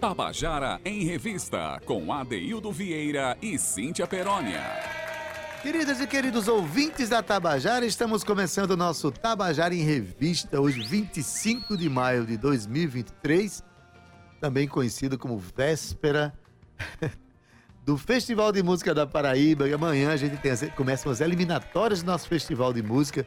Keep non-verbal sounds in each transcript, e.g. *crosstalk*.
Tabajara em Revista, com Adeildo Vieira e Cíntia Perónia. Queridas e queridos ouvintes da Tabajara, estamos começando o nosso Tabajara em Revista, hoje 25 de maio de 2023, também conhecido como véspera *laughs* do Festival de Música da Paraíba. E amanhã a gente tem, começam as eliminatórias do nosso Festival de Música,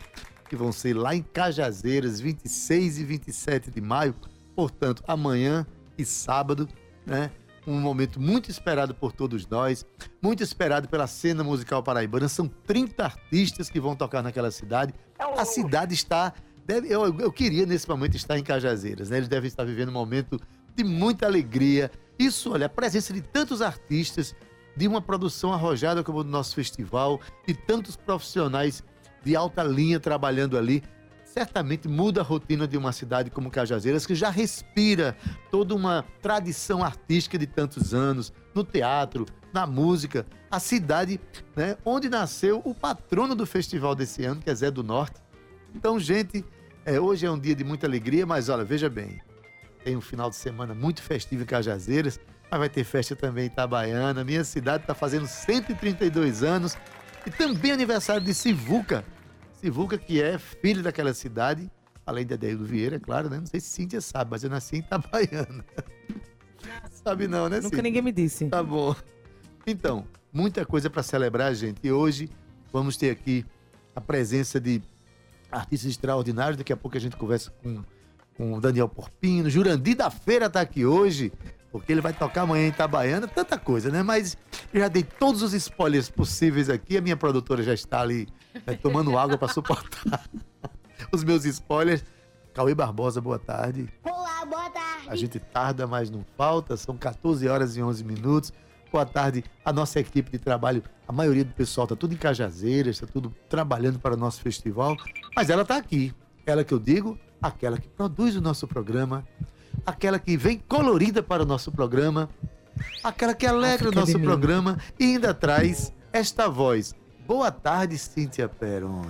que vão ser lá em Cajazeiras, 26 e 27 de maio. Portanto, amanhã e sábado, né? Um momento muito esperado por todos nós, muito esperado pela cena musical paraibana. São 30 artistas que vão tocar naquela cidade. A cidade está. Deve, eu, eu queria nesse momento estar em Cajazeiras, né? Eles devem estar vivendo um momento de muita alegria. Isso, olha, a presença de tantos artistas, de uma produção arrojada como o do nosso festival, de tantos profissionais de alta linha trabalhando ali certamente muda a rotina de uma cidade como Cajazeiras, que já respira toda uma tradição artística de tantos anos, no teatro, na música. A cidade né, onde nasceu o patrono do festival desse ano, que é Zé do Norte. Então, gente, é, hoje é um dia de muita alegria, mas olha, veja bem, tem um final de semana muito festivo em Cajazeiras, mas vai ter festa também em Itabaiana. Minha cidade está fazendo 132 anos e também aniversário de Sivuca, Sivuca, que é filho daquela cidade, além de Adeildo Vieira, claro, né? Não sei se Cíntia sabe, mas eu nasci em Itabaiana. *laughs* sabe não, né, Nunca Cíntia? ninguém me disse. Tá bom. Então, muita coisa para celebrar, gente. E hoje vamos ter aqui a presença de artistas extraordinários. Daqui a pouco a gente conversa com, com o Daniel Porpino. Jurandir da Feira tá aqui hoje porque ele vai tocar amanhã em Itabaiana, tanta coisa, né? Mas eu já dei todos os spoilers possíveis aqui, a minha produtora já está ali né, tomando água para suportar os meus spoilers. Cauê Barbosa, boa tarde. Olá, boa tarde. A gente tarda, mas não falta, são 14 horas e 11 minutos. Boa tarde a nossa equipe de trabalho. A maioria do pessoal está tudo em Cajazeiras, está tudo trabalhando para o nosso festival. Mas ela está aqui. Ela que eu digo, aquela que produz o nosso programa, aquela que vem colorida para o nosso programa, aquela que alegra o nosso programa e ainda traz esta voz. Boa tarde, Cíntia Peron.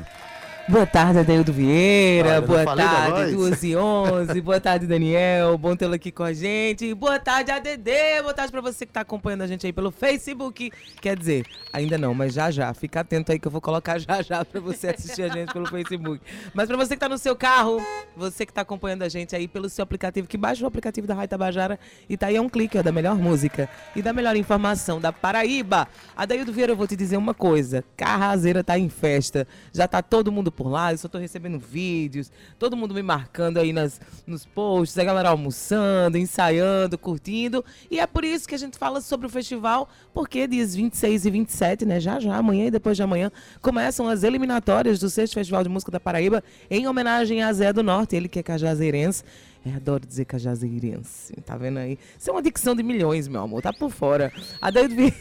Boa tarde, Adeildo Vieira. Olha, boa tarde, 2 e 11. boa tarde, Daniel. Bom tê-lo aqui com a gente. Boa tarde, ADD. Boa tarde para você que está acompanhando a gente aí pelo Facebook. Quer dizer, ainda não, mas já já. Fica atento aí que eu vou colocar *laughs* já já para você assistir a gente pelo Facebook. Mas para você que está no seu carro, você que está acompanhando a gente aí pelo seu aplicativo, que baixa o aplicativo da Rádio Tabajara e tá aí é um clique ó, da melhor música e da melhor informação da Paraíba. Adeildo Vieira, eu vou te dizer uma coisa. Carrazeira tá em festa. Já tá todo mundo por lá, eu só tô recebendo vídeos, todo mundo me marcando aí nas, nos posts, a galera almoçando, ensaiando, curtindo. E é por isso que a gente fala sobre o festival, porque dias 26 e 27, né? Já já, amanhã e depois de amanhã, começam as eliminatórias do sexto Festival de Música da Paraíba, em homenagem a Zé do Norte, ele que é cajazeirense. É, adoro dizer cajazeirense, tá vendo aí? Isso é uma dicção de milhões, meu amor, tá por fora. A David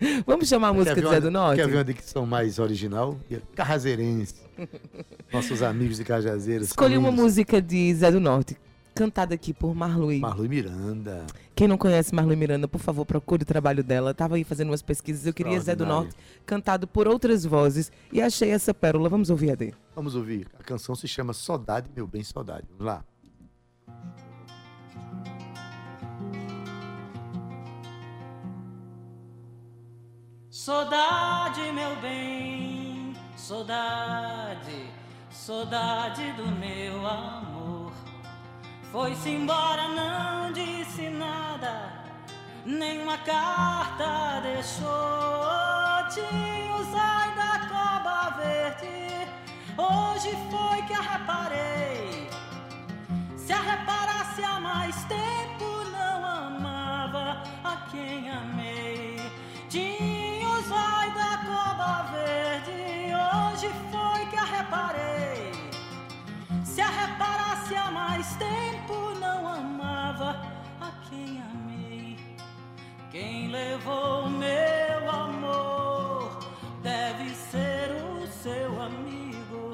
*laughs* Vamos chamar a música de Zé do Norte? Quer ver uma dicção mais original? Carrazeirense. *laughs* Nossos amigos de Cajazeiras. Escolhi uma música de Zé do Norte, cantada aqui por Marlui. Marlui Miranda. Quem não conhece Marlui Miranda, por favor, procure o trabalho dela. Tava aí fazendo umas pesquisas, eu queria Zé do Norte, cantado por outras vozes, e achei essa pérola. Vamos ouvir, Ade? Vamos ouvir. A canção se chama Saudade, Meu Bem Saudade. Vamos lá. Saudade, meu bem, saudade, saudade do meu amor. Foi-se embora, não disse nada, nenhuma carta deixou. Tinhos ai da coba verde, hoje foi que a reparei. Se a reparasse há mais tempo, não amava a quem amei. Tinha vai da coba verde, hoje foi que a reparei. Se a reparasse há mais tempo, não amava a quem amei. Quem levou meu amor deve ser o seu amigo.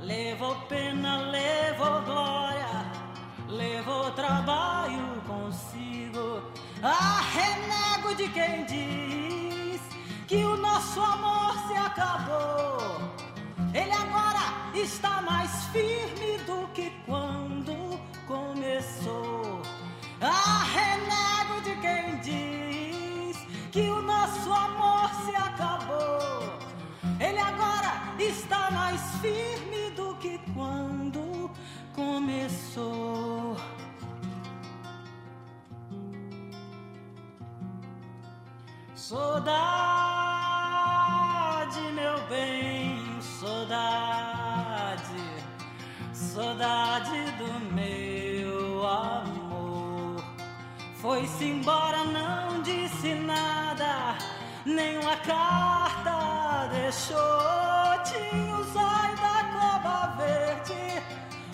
Levou pena, levou glória, levou trabalho consigo. Ah, renego de quem diz que o nosso amor se acabou está mais firme do que quando começou. Ah, renego de quem diz que o nosso amor se acabou. Ele agora está mais firme do que quando começou. Saudade. Embora, não disse nada, nenhuma carta deixou. Tinha os olhos da cova verde,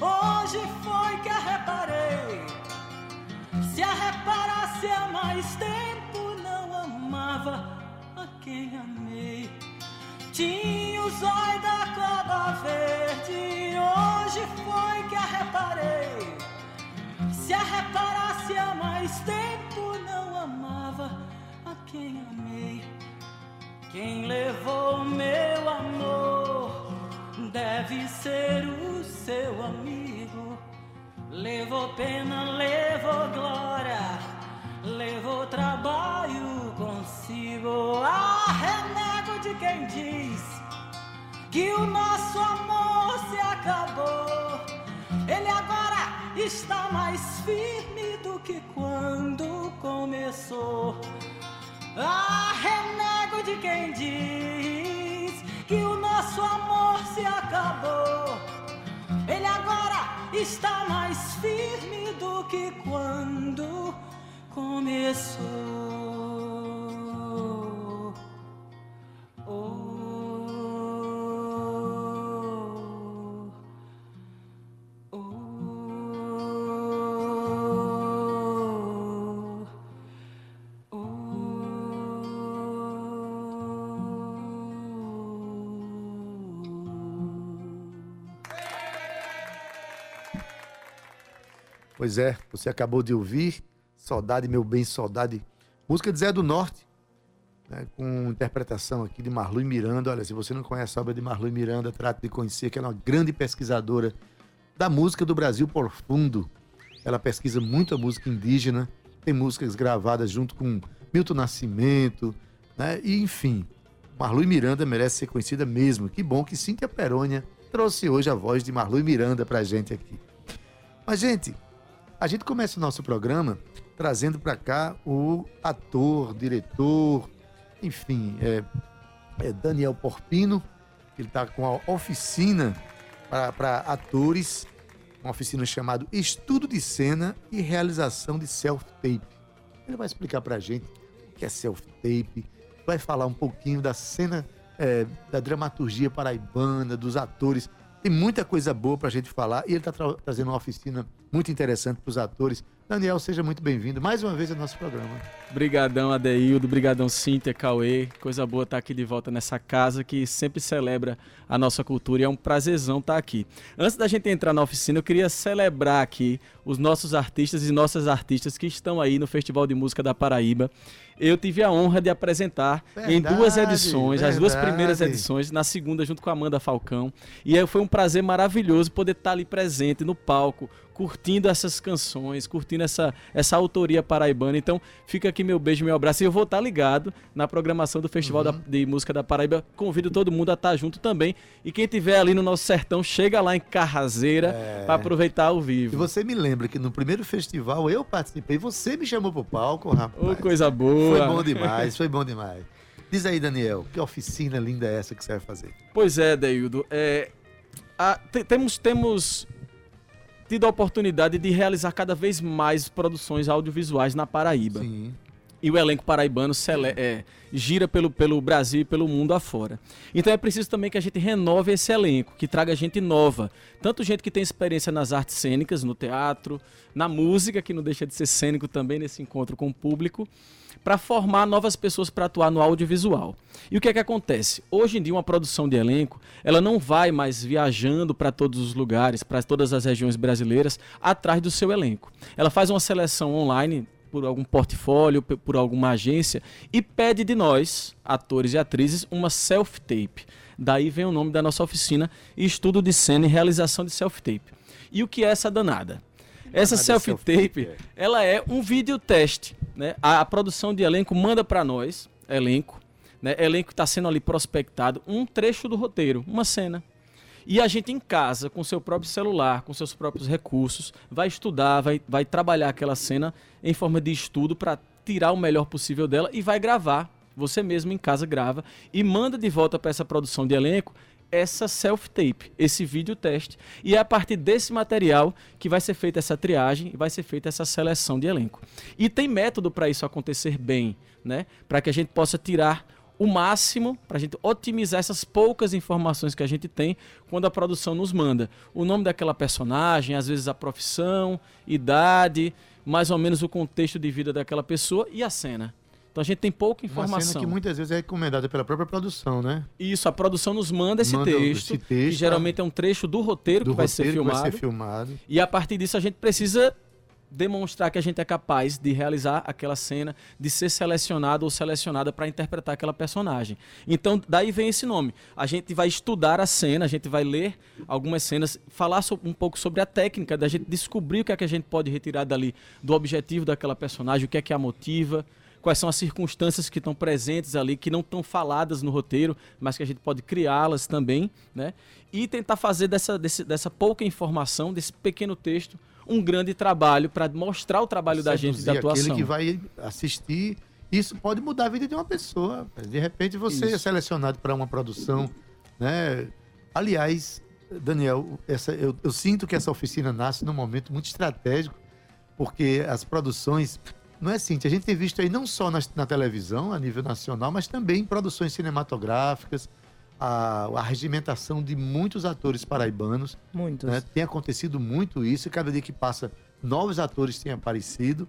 hoje foi que a reparei. Se a reparasse há mais tempo amava a quem amei. Tinha os olhos da cobra verde, hoje foi que a reparei. Se a reparasse há mais tempo, Levou pena, levou glória, levou trabalho consigo. Ah, renego de quem diz que o nosso amor se acabou. Ele agora está mais firme do que quando começou. Ah, renego de quem diz que o nosso amor se acabou. Ele agora está mais firme do que quando começou. Pois é, você acabou de ouvir Saudade, Meu Bem, Saudade, música de Zé do Norte, né, com interpretação aqui de Marlui Miranda. Olha, se você não conhece a obra de Marlui Miranda, trate de conhecer, que ela é uma grande pesquisadora da música do Brasil profundo. Ela pesquisa muito a música indígena, tem músicas gravadas junto com Milton Nascimento, né? E enfim, Marlui Miranda merece ser conhecida mesmo. Que bom que Cíntia Perônia trouxe hoje a voz de Marlui Miranda pra gente aqui. Mas, gente, a gente começa o nosso programa trazendo para cá o ator, diretor, enfim, é, é Daniel Porpino, ele está com a oficina para atores, uma oficina chamada Estudo de Cena e Realização de Self-Tape. Ele vai explicar para a gente o que é self-tape, vai falar um pouquinho da cena, é, da dramaturgia paraibana, dos atores. Tem muita coisa boa para a gente falar e ele está tra trazendo uma oficina muito interessante para os atores. Daniel, seja muito bem-vindo mais uma vez ao nosso programa. Brigadão, Adeildo, brigadão, Cíntia, Cauê. Coisa boa estar aqui de volta nessa casa que sempre celebra a nossa cultura e é um prazerzão estar aqui. Antes da gente entrar na oficina, eu queria celebrar aqui os nossos artistas e nossas artistas que estão aí no Festival de Música da Paraíba. Eu tive a honra de apresentar verdade, em duas edições, verdade. as duas primeiras edições, na segunda junto com a Amanda Falcão. E foi um prazer maravilhoso poder estar ali presente no palco, curtindo essas canções, curtindo essa, essa autoria paraibana. Então, fica aqui meu beijo, meu abraço. E eu vou estar ligado na programação do Festival uhum. da, de Música da Paraíba. Convido todo mundo a estar junto também. E quem estiver ali no nosso sertão, chega lá em Carrazeira é... para aproveitar ao vivo. E você me lembra que no primeiro festival eu participei, você me chamou pro palco, rapaz. Oh, coisa boa. Foi bom demais, foi bom demais. Diz aí, Daniel, que oficina linda é essa que você vai fazer? Pois é, Deildo. É, a, temos, temos tido a oportunidade de realizar cada vez mais produções audiovisuais na Paraíba. Sim. E o elenco paraibano é, gira pelo, pelo Brasil e pelo mundo afora. Então é preciso também que a gente renove esse elenco, que traga gente nova. Tanto gente que tem experiência nas artes cênicas, no teatro, na música, que não deixa de ser cênico também nesse encontro com o público, para formar novas pessoas para atuar no audiovisual. E o que é que acontece? Hoje em dia, uma produção de elenco, ela não vai mais viajando para todos os lugares, para todas as regiões brasileiras, atrás do seu elenco. Ela faz uma seleção online por algum portfólio, por alguma agência e pede de nós, atores e atrizes, uma self-tape. Daí vem o nome da nossa oficina, Estudo de Cena e Realização de Self-Tape. E o que é essa danada? Essa self-tape, self ela é um vídeo teste. Né? A, a produção de elenco manda para nós, elenco, né? elenco está sendo ali prospectado, um trecho do roteiro, uma cena. E a gente em casa, com seu próprio celular, com seus próprios recursos, vai estudar, vai, vai trabalhar aquela cena em forma de estudo para tirar o melhor possível dela e vai gravar Você mesmo em casa grava e manda de volta para essa produção de elenco essa self-tape, esse vídeo teste. E é a partir desse material que vai ser feita essa triagem e vai ser feita essa seleção de elenco. E tem método para isso acontecer bem, né? Para que a gente possa tirar o máximo para a gente otimizar essas poucas informações que a gente tem quando a produção nos manda. O nome daquela personagem, às vezes a profissão, idade, mais ou menos o contexto de vida daquela pessoa e a cena. Então a gente tem pouca informação. Uma cena que muitas vezes é recomendada pela própria produção, né? Isso, a produção nos manda esse, manda texto, esse texto, que geralmente é um trecho do roteiro, do que, vai roteiro que, vai ser filmado. E a partir disso a gente precisa demonstrar que a gente é capaz de realizar aquela cena, de ser selecionado ou selecionada para interpretar aquela personagem. Então, daí vem esse nome. A gente vai estudar a cena, a gente vai ler algumas cenas, falar um pouco sobre a técnica, da gente descobrir o que é que a gente pode retirar dali do objetivo daquela personagem, o que é que a motiva, quais são as circunstâncias que estão presentes ali, que não estão faladas no roteiro, mas que a gente pode criá-las também, né? E tentar fazer dessa, desse, dessa pouca informação, desse pequeno texto, um grande trabalho para mostrar o trabalho da gente da atuação. Aquele que vai assistir, isso pode mudar a vida de uma pessoa. De repente você isso. é selecionado para uma produção, né? Aliás, Daniel, essa, eu, eu sinto que essa oficina nasce num momento muito estratégico, porque as produções não é assim, a gente tem visto aí não só na, na, televisão, a nível nacional, mas também em produções cinematográficas, a, a regimentação de muitos atores paraibanos. Muitos. Né? Tem acontecido muito isso, e cada dia que passa, novos atores têm aparecido,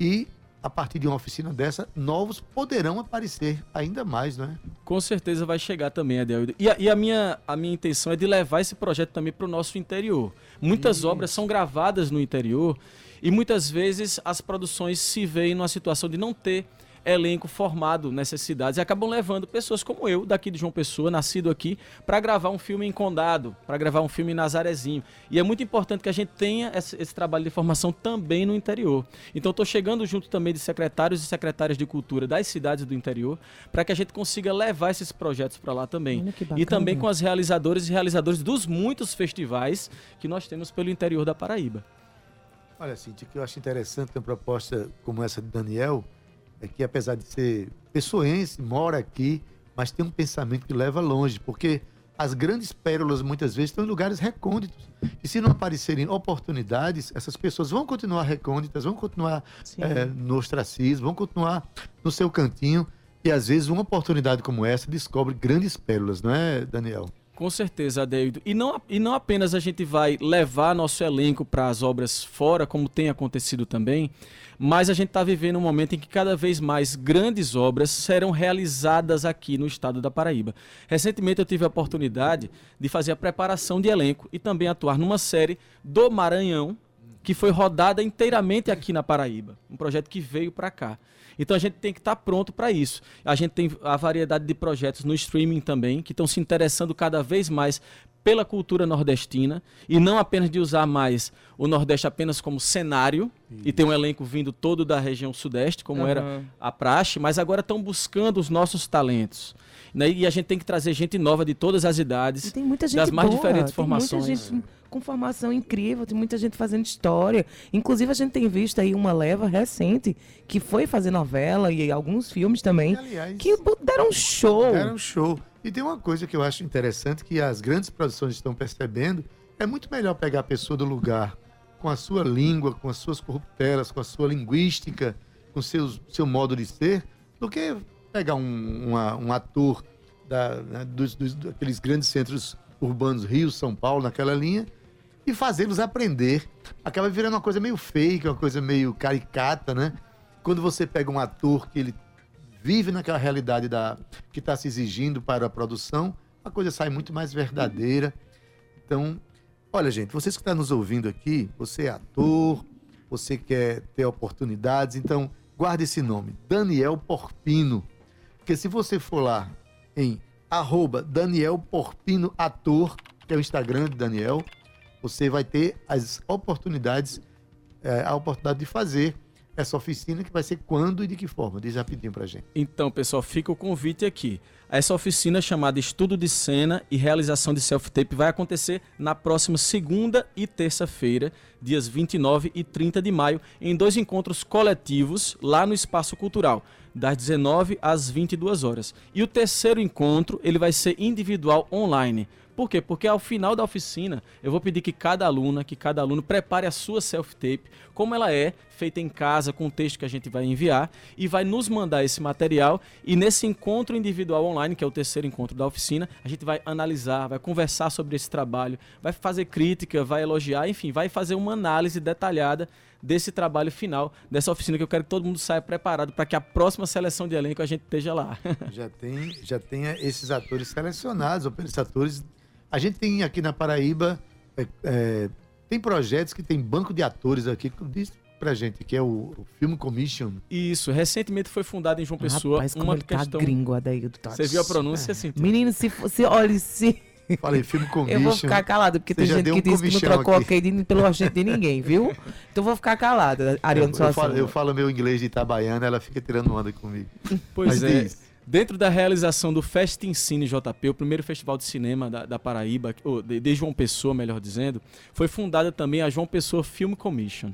e a partir de uma oficina dessa, novos poderão aparecer ainda mais, não é? Com certeza vai chegar também, Adelio. E, a, e a, minha, a minha intenção é de levar esse projeto também para o nosso interior. Muitas Isso. obras são gravadas no interior e muitas vezes as produções se veem numa situação de não ter elenco formado nessas cidades e acabam levando pessoas como eu, daqui de João Pessoa, nascido aqui, para gravar um filme em Condado, para gravar um filme em Nazarezinho. E é muito importante que a gente tenha esse, esse trabalho de formação também no interior. Então estou chegando junto também de secretários e secretárias de cultura das cidades do interior, para que a gente consiga levar esses projetos para lá também. E também com as realizadoras e realizadores dos muitos festivais que nós temos pelo interior da Paraíba. Olha, Cintia, que eu acho interessante uma proposta como essa de Daniel, é que apesar de ser pessoense, mora aqui, mas tem um pensamento que leva longe, porque as grandes pérolas muitas vezes estão em lugares recônditos. E se não aparecerem oportunidades, essas pessoas vão continuar recônditas, vão continuar é, no ostracismo, vão continuar no seu cantinho. E às vezes uma oportunidade como essa descobre grandes pérolas, não é, Daniel? Com certeza, Adeildo. E não, e não apenas a gente vai levar nosso elenco para as obras fora, como tem acontecido também, mas a gente está vivendo um momento em que cada vez mais grandes obras serão realizadas aqui no estado da Paraíba. Recentemente eu tive a oportunidade de fazer a preparação de elenco e também atuar numa série do Maranhão, que foi rodada inteiramente aqui na Paraíba. Um projeto que veio para cá. Então a gente tem que estar tá pronto para isso. A gente tem a variedade de projetos no streaming também, que estão se interessando cada vez mais pela cultura nordestina e não apenas de usar mais o Nordeste apenas como cenário Isso. e ter um elenco vindo todo da região Sudeste, como uhum. era a praxe, mas agora estão buscando os nossos talentos. Né? E a gente tem que trazer gente nova de todas as idades, das mais boa, diferentes formações. Com formação incrível, tem muita gente fazendo história. Inclusive, a gente tem visto aí uma leva recente que foi fazer novela e alguns filmes também, aliás, que deram um show. Deram show. E tem uma coisa que eu acho interessante que as grandes produções estão percebendo, é muito melhor pegar a pessoa do lugar com a sua língua, com as suas corruptelas, com a sua linguística, com seus, seu modo de ser, do que pegar um, uma, um ator da, né, dos, dos, daqueles grandes centros urbanos, Rio, São Paulo, naquela linha, e fazê-los aprender. Acaba virando uma coisa meio fake, uma coisa meio caricata, né? Quando você pega um ator que ele vive naquela realidade da, que está se exigindo para a produção, a coisa sai muito mais verdadeira. Então, olha, gente, vocês que estão nos ouvindo aqui, você é ator, você quer ter oportunidades, então guarde esse nome, Daniel Porpino. Porque se você for lá em arroba Daniel Porpino Ator, que é o Instagram de Daniel, você vai ter as oportunidades, é, a oportunidade de fazer essa oficina que vai ser quando e de que forma? Diz rapidinho pra gente. Então, pessoal, fica o convite aqui. essa oficina chamada Estudo de Cena e Realização de Self-Tape vai acontecer na próxima segunda e terça-feira, dias 29 e 30 de maio, em dois encontros coletivos lá no Espaço Cultural, das 19 às 22 horas. E o terceiro encontro, ele vai ser individual online. Por quê? Porque ao final da oficina, eu vou pedir que cada aluna, que cada aluno prepare a sua self-tape, como ela é, feita em casa, com o texto que a gente vai enviar, e vai nos mandar esse material. E nesse encontro individual online, que é o terceiro encontro da oficina, a gente vai analisar, vai conversar sobre esse trabalho, vai fazer crítica, vai elogiar, enfim, vai fazer uma análise detalhada desse trabalho final, dessa oficina que eu quero que todo mundo saia preparado para que a próxima seleção de elenco a gente esteja lá. *laughs* já tem, já tem esses atores selecionados, ou esses atores a gente tem aqui na Paraíba, é, é, tem projetos que tem banco de atores aqui, diz pra gente, que é o, o Film Commission. Isso, recentemente foi fundado em João Pessoa Rapaz, uma tá questão. Tá gringo, Adaildo, tá... Você viu a pronúncia, é. assim? Menino, se fosse, olha, se. Falei, filme commission. Eu vou ficar calado, porque Você tem gente um que diz que não trocou aqui pelo agente de ninguém, viu? Então vou ficar calado, Ariano eu, eu, falo, eu falo meu inglês de Itabaiana, ela fica tirando onda comigo. Pois Mas é. Diz. Dentro da realização do Festincine JP, o primeiro festival de cinema da, da Paraíba, ou de, de, João Pessoa, melhor dizendo, foi fundada também a João Pessoa Film Commission.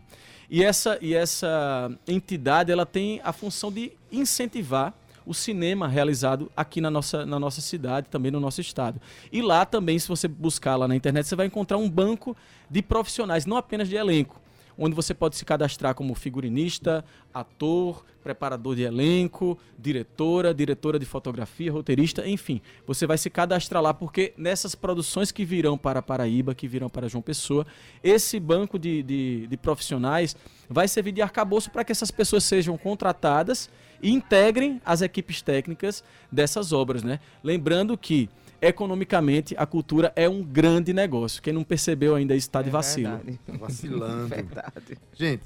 E essa, e essa entidade ela tem a função de incentivar o cinema realizado aqui na nossa, na nossa cidade, também no nosso estado. E lá também, se você buscar lá na internet, você vai encontrar um banco de profissionais, não apenas de elenco, onde você pode se cadastrar como figurinista, ator, preparador de elenco, diretora, diretora de fotografia, roteirista, enfim. Você vai se cadastrar lá porque nessas produções que virão para Paraíba, que virão para João Pessoa, esse banco de, de, de profissionais vai servir de arcabouço para que essas pessoas sejam contratadas e integrem as equipes técnicas dessas obras, né? Lembrando que economicamente a cultura é um grande negócio. Quem não percebeu ainda está de é vacilo. Tá *laughs* vacilando. verdade. Gente,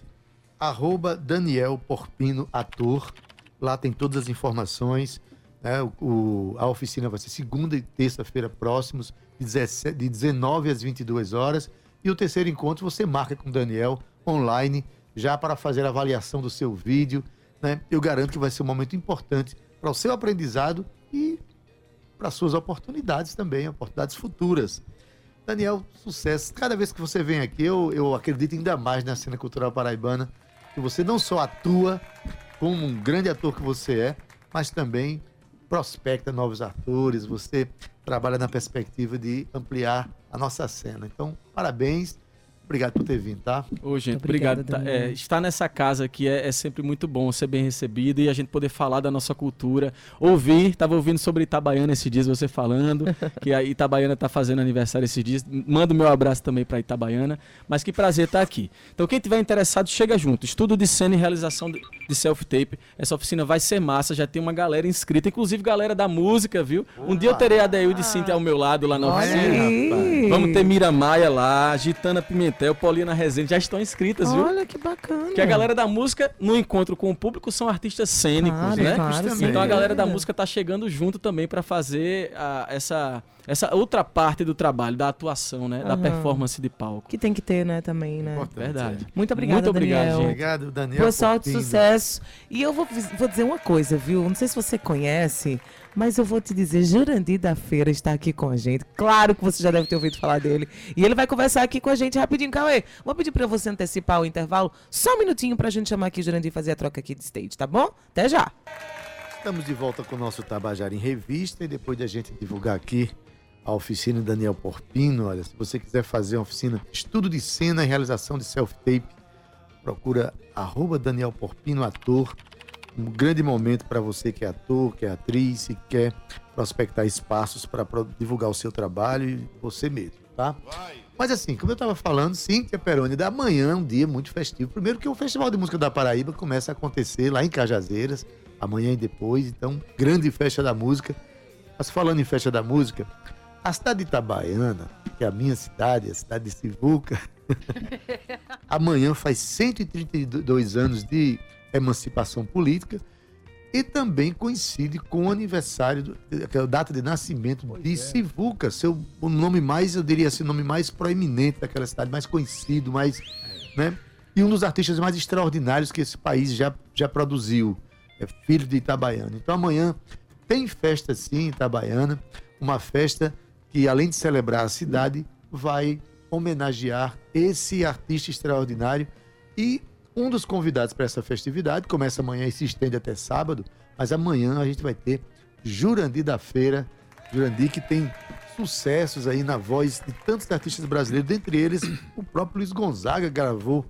arroba Daniel Porpino Ator. Lá tem todas as informações. Né? O, o, a oficina vai ser segunda e terça-feira próximos, de, 17, de 19 às 22 horas. E o terceiro encontro você marca com o Daniel online, já para fazer a avaliação do seu vídeo. Né? Eu garanto que vai ser um momento importante para o seu aprendizado e para suas oportunidades também, oportunidades futuras. Daniel, sucesso. Cada vez que você vem aqui, eu, eu acredito ainda mais na cena cultural paraibana, que você não só atua como um grande ator que você é, mas também prospecta novos atores, você trabalha na perspectiva de ampliar a nossa cena. Então, parabéns Obrigado por ter vindo, tá? Ô, gente, obrigado. Tá, é, estar nessa casa aqui é, é, sempre muito bom, ser bem recebido e a gente poder falar da nossa cultura. Ouvir, estava ouvindo sobre Itabaiana esses dias, você falando, *laughs* que a Itabaiana está fazendo aniversário esses dias. Manda o meu abraço também para Itabaiana. Mas que prazer estar tá aqui. Então, quem tiver interessado, chega junto. Estudo de cena e realização de, de self-tape. Essa oficina vai ser massa, já tem uma galera inscrita, inclusive galera da música, viu? Um dia eu terei a Deilde Cintia ao meu lado lá na oficina. Vamos ter Mira Maia lá, Gitana Pimentel. Pimentel, Paulina Rezende já estão inscritas, viu? Olha que bacana. Que a galera da música, no encontro com o público, são artistas cênicos, claro, né? Claro, então a galera da música tá chegando junto também para fazer a, essa essa outra parte do trabalho, da atuação, né? Uhum. Da performance de palco. Que tem que ter, né, também, né? Importante, Verdade. Muito obrigado, Muito obrigado, Daniel. Gente. Obrigado, Daniel. Boa sorte, sucesso. E eu vou, vou dizer uma coisa, viu? Não sei se você conhece, mas eu vou te dizer, Jurandir da Feira está aqui com a gente. Claro que você já deve ter ouvido falar dele. E ele vai conversar aqui com a gente rapidinho. Cauê, vou pedir para você antecipar o intervalo. Só um minutinho para a gente chamar aqui o Jurandir e fazer a troca aqui de stage, tá bom? Até já. Estamos de volta com o nosso Tabajara em Revista e depois de a gente divulgar aqui a oficina Daniel Porpino. Olha, se você quiser fazer uma oficina estudo de cena e realização de self-tape, procura arroba Daniel Porpino Ator. Um grande momento para você que é ator, que é atriz e quer prospectar espaços para divulgar o seu trabalho e você mesmo, tá? Mas assim, como eu estava falando, Cíntia Peroni, da manhã é um dia muito festivo. Primeiro que o Festival de Música da Paraíba começa a acontecer lá em Cajazeiras, amanhã e depois. Então, grande festa da música. Mas falando em festa da música, a cidade de Itabaiana, que é a minha cidade, a cidade de Sivuca, *laughs* amanhã faz 132 anos de emancipação política e também coincide com o aniversário, do, a data de nascimento pois de é. Sivuca, seu, o nome mais, eu diria assim, o nome mais proeminente daquela cidade, mais conhecido, mais, né? E um dos artistas mais extraordinários que esse país já, já produziu, é filho de Itabaiana. Então amanhã tem festa sim em Itabaiana, uma festa que, além de celebrar a cidade, vai homenagear esse artista extraordinário. E um dos convidados para essa festividade começa amanhã e se estende até sábado, mas amanhã a gente vai ter Jurandir da Feira. Jurandir que tem sucessos aí na voz de tantos artistas brasileiros, dentre eles o próprio Luiz Gonzaga gravou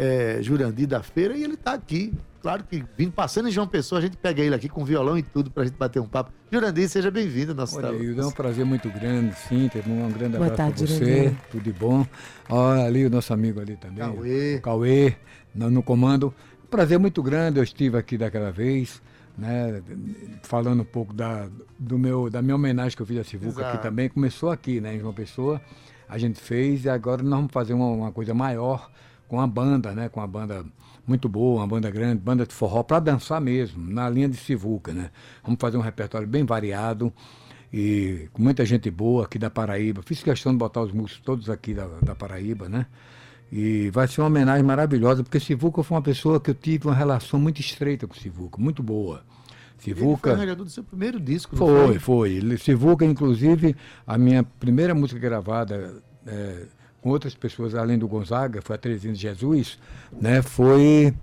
é, Jurandir da Feira e ele está aqui. Claro que vindo passando em João Pessoa, a gente pega ele aqui com violão e tudo para a gente bater um papo. Jurandir, seja bem-vindo ao nosso Olha, É um prazer muito grande, sim. Teve um grande abraço para você. Jurandir. Tudo de bom. Olha ali o nosso amigo ali também. Cauê. O Cauê, no, no comando. Prazer muito grande, eu estive aqui daquela vez. Né, falando um pouco da, do meu, da minha homenagem que eu fiz a Sivuca aqui também, começou aqui, né, em João Pessoa, a gente fez e agora nós vamos fazer uma, uma coisa maior com a banda, né, com a banda muito boa, uma banda grande, banda de forró, para dançar mesmo, na linha de Sivuca, né. Vamos fazer um repertório bem variado e com muita gente boa aqui da Paraíba. Fiz questão de botar os músicos todos aqui da, da Paraíba, né. E vai ser uma homenagem maravilhosa, porque Sivuca foi uma pessoa que eu tive uma relação muito estreita com Sivuca, muito boa. Sivuca. Ele foi do seu primeiro disco, foi? Foi, foi. Sivuca, inclusive, a minha primeira música gravada é, outras pessoas, além do Gonzaga, foi a Terezinha de Jesus, né? Foi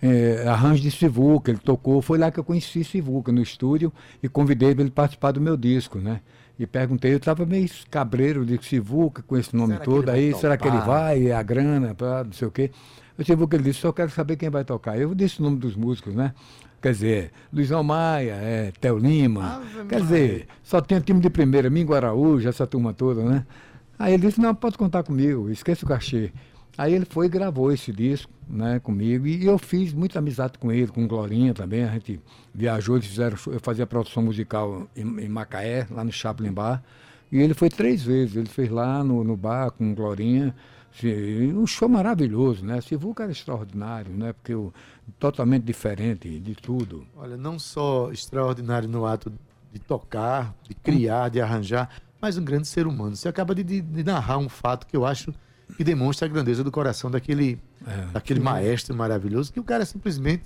é, arranjo de Sivuca, ele tocou, foi lá que eu conheci Sivuca, no estúdio, e convidei ele para participar do meu disco, né? E perguntei, eu estava meio cabreiro de Sivuca com esse nome será todo, aí será que ele vai, a grana, pra, não sei o quê. O Sivuca ele disse, só quero saber quem vai tocar. Eu disse o nome dos músicos, né? Quer dizer, Luizão Maia, é, Theo Lima, Ave quer Maia. dizer, só tem time de primeira, Mingo Araújo, essa turma toda, né? Aí ele disse, não, pode contar comigo, esqueça o cachê. Aí ele foi e gravou esse disco né, comigo e eu fiz muita amizade com ele, com Glorinha também. A gente viajou, eles fizeram, eu fazia produção musical em, em, Macaé, lá no Chaplin Bar. E ele foi três vezes, ele fez lá no, no bar com Glorinha. Um show maravilhoso, né? Sivuca era extraordinário, né? Porque o, totalmente diferente de tudo. Olha, não só extraordinário no ato de tocar, de criar, de arranjar, mas um grande ser humano. Você acaba de, de, de narrar um fato que eu acho que demonstra a grandeza do coração daquele, é, daquele maestro maravilhoso, que o cara simplesmente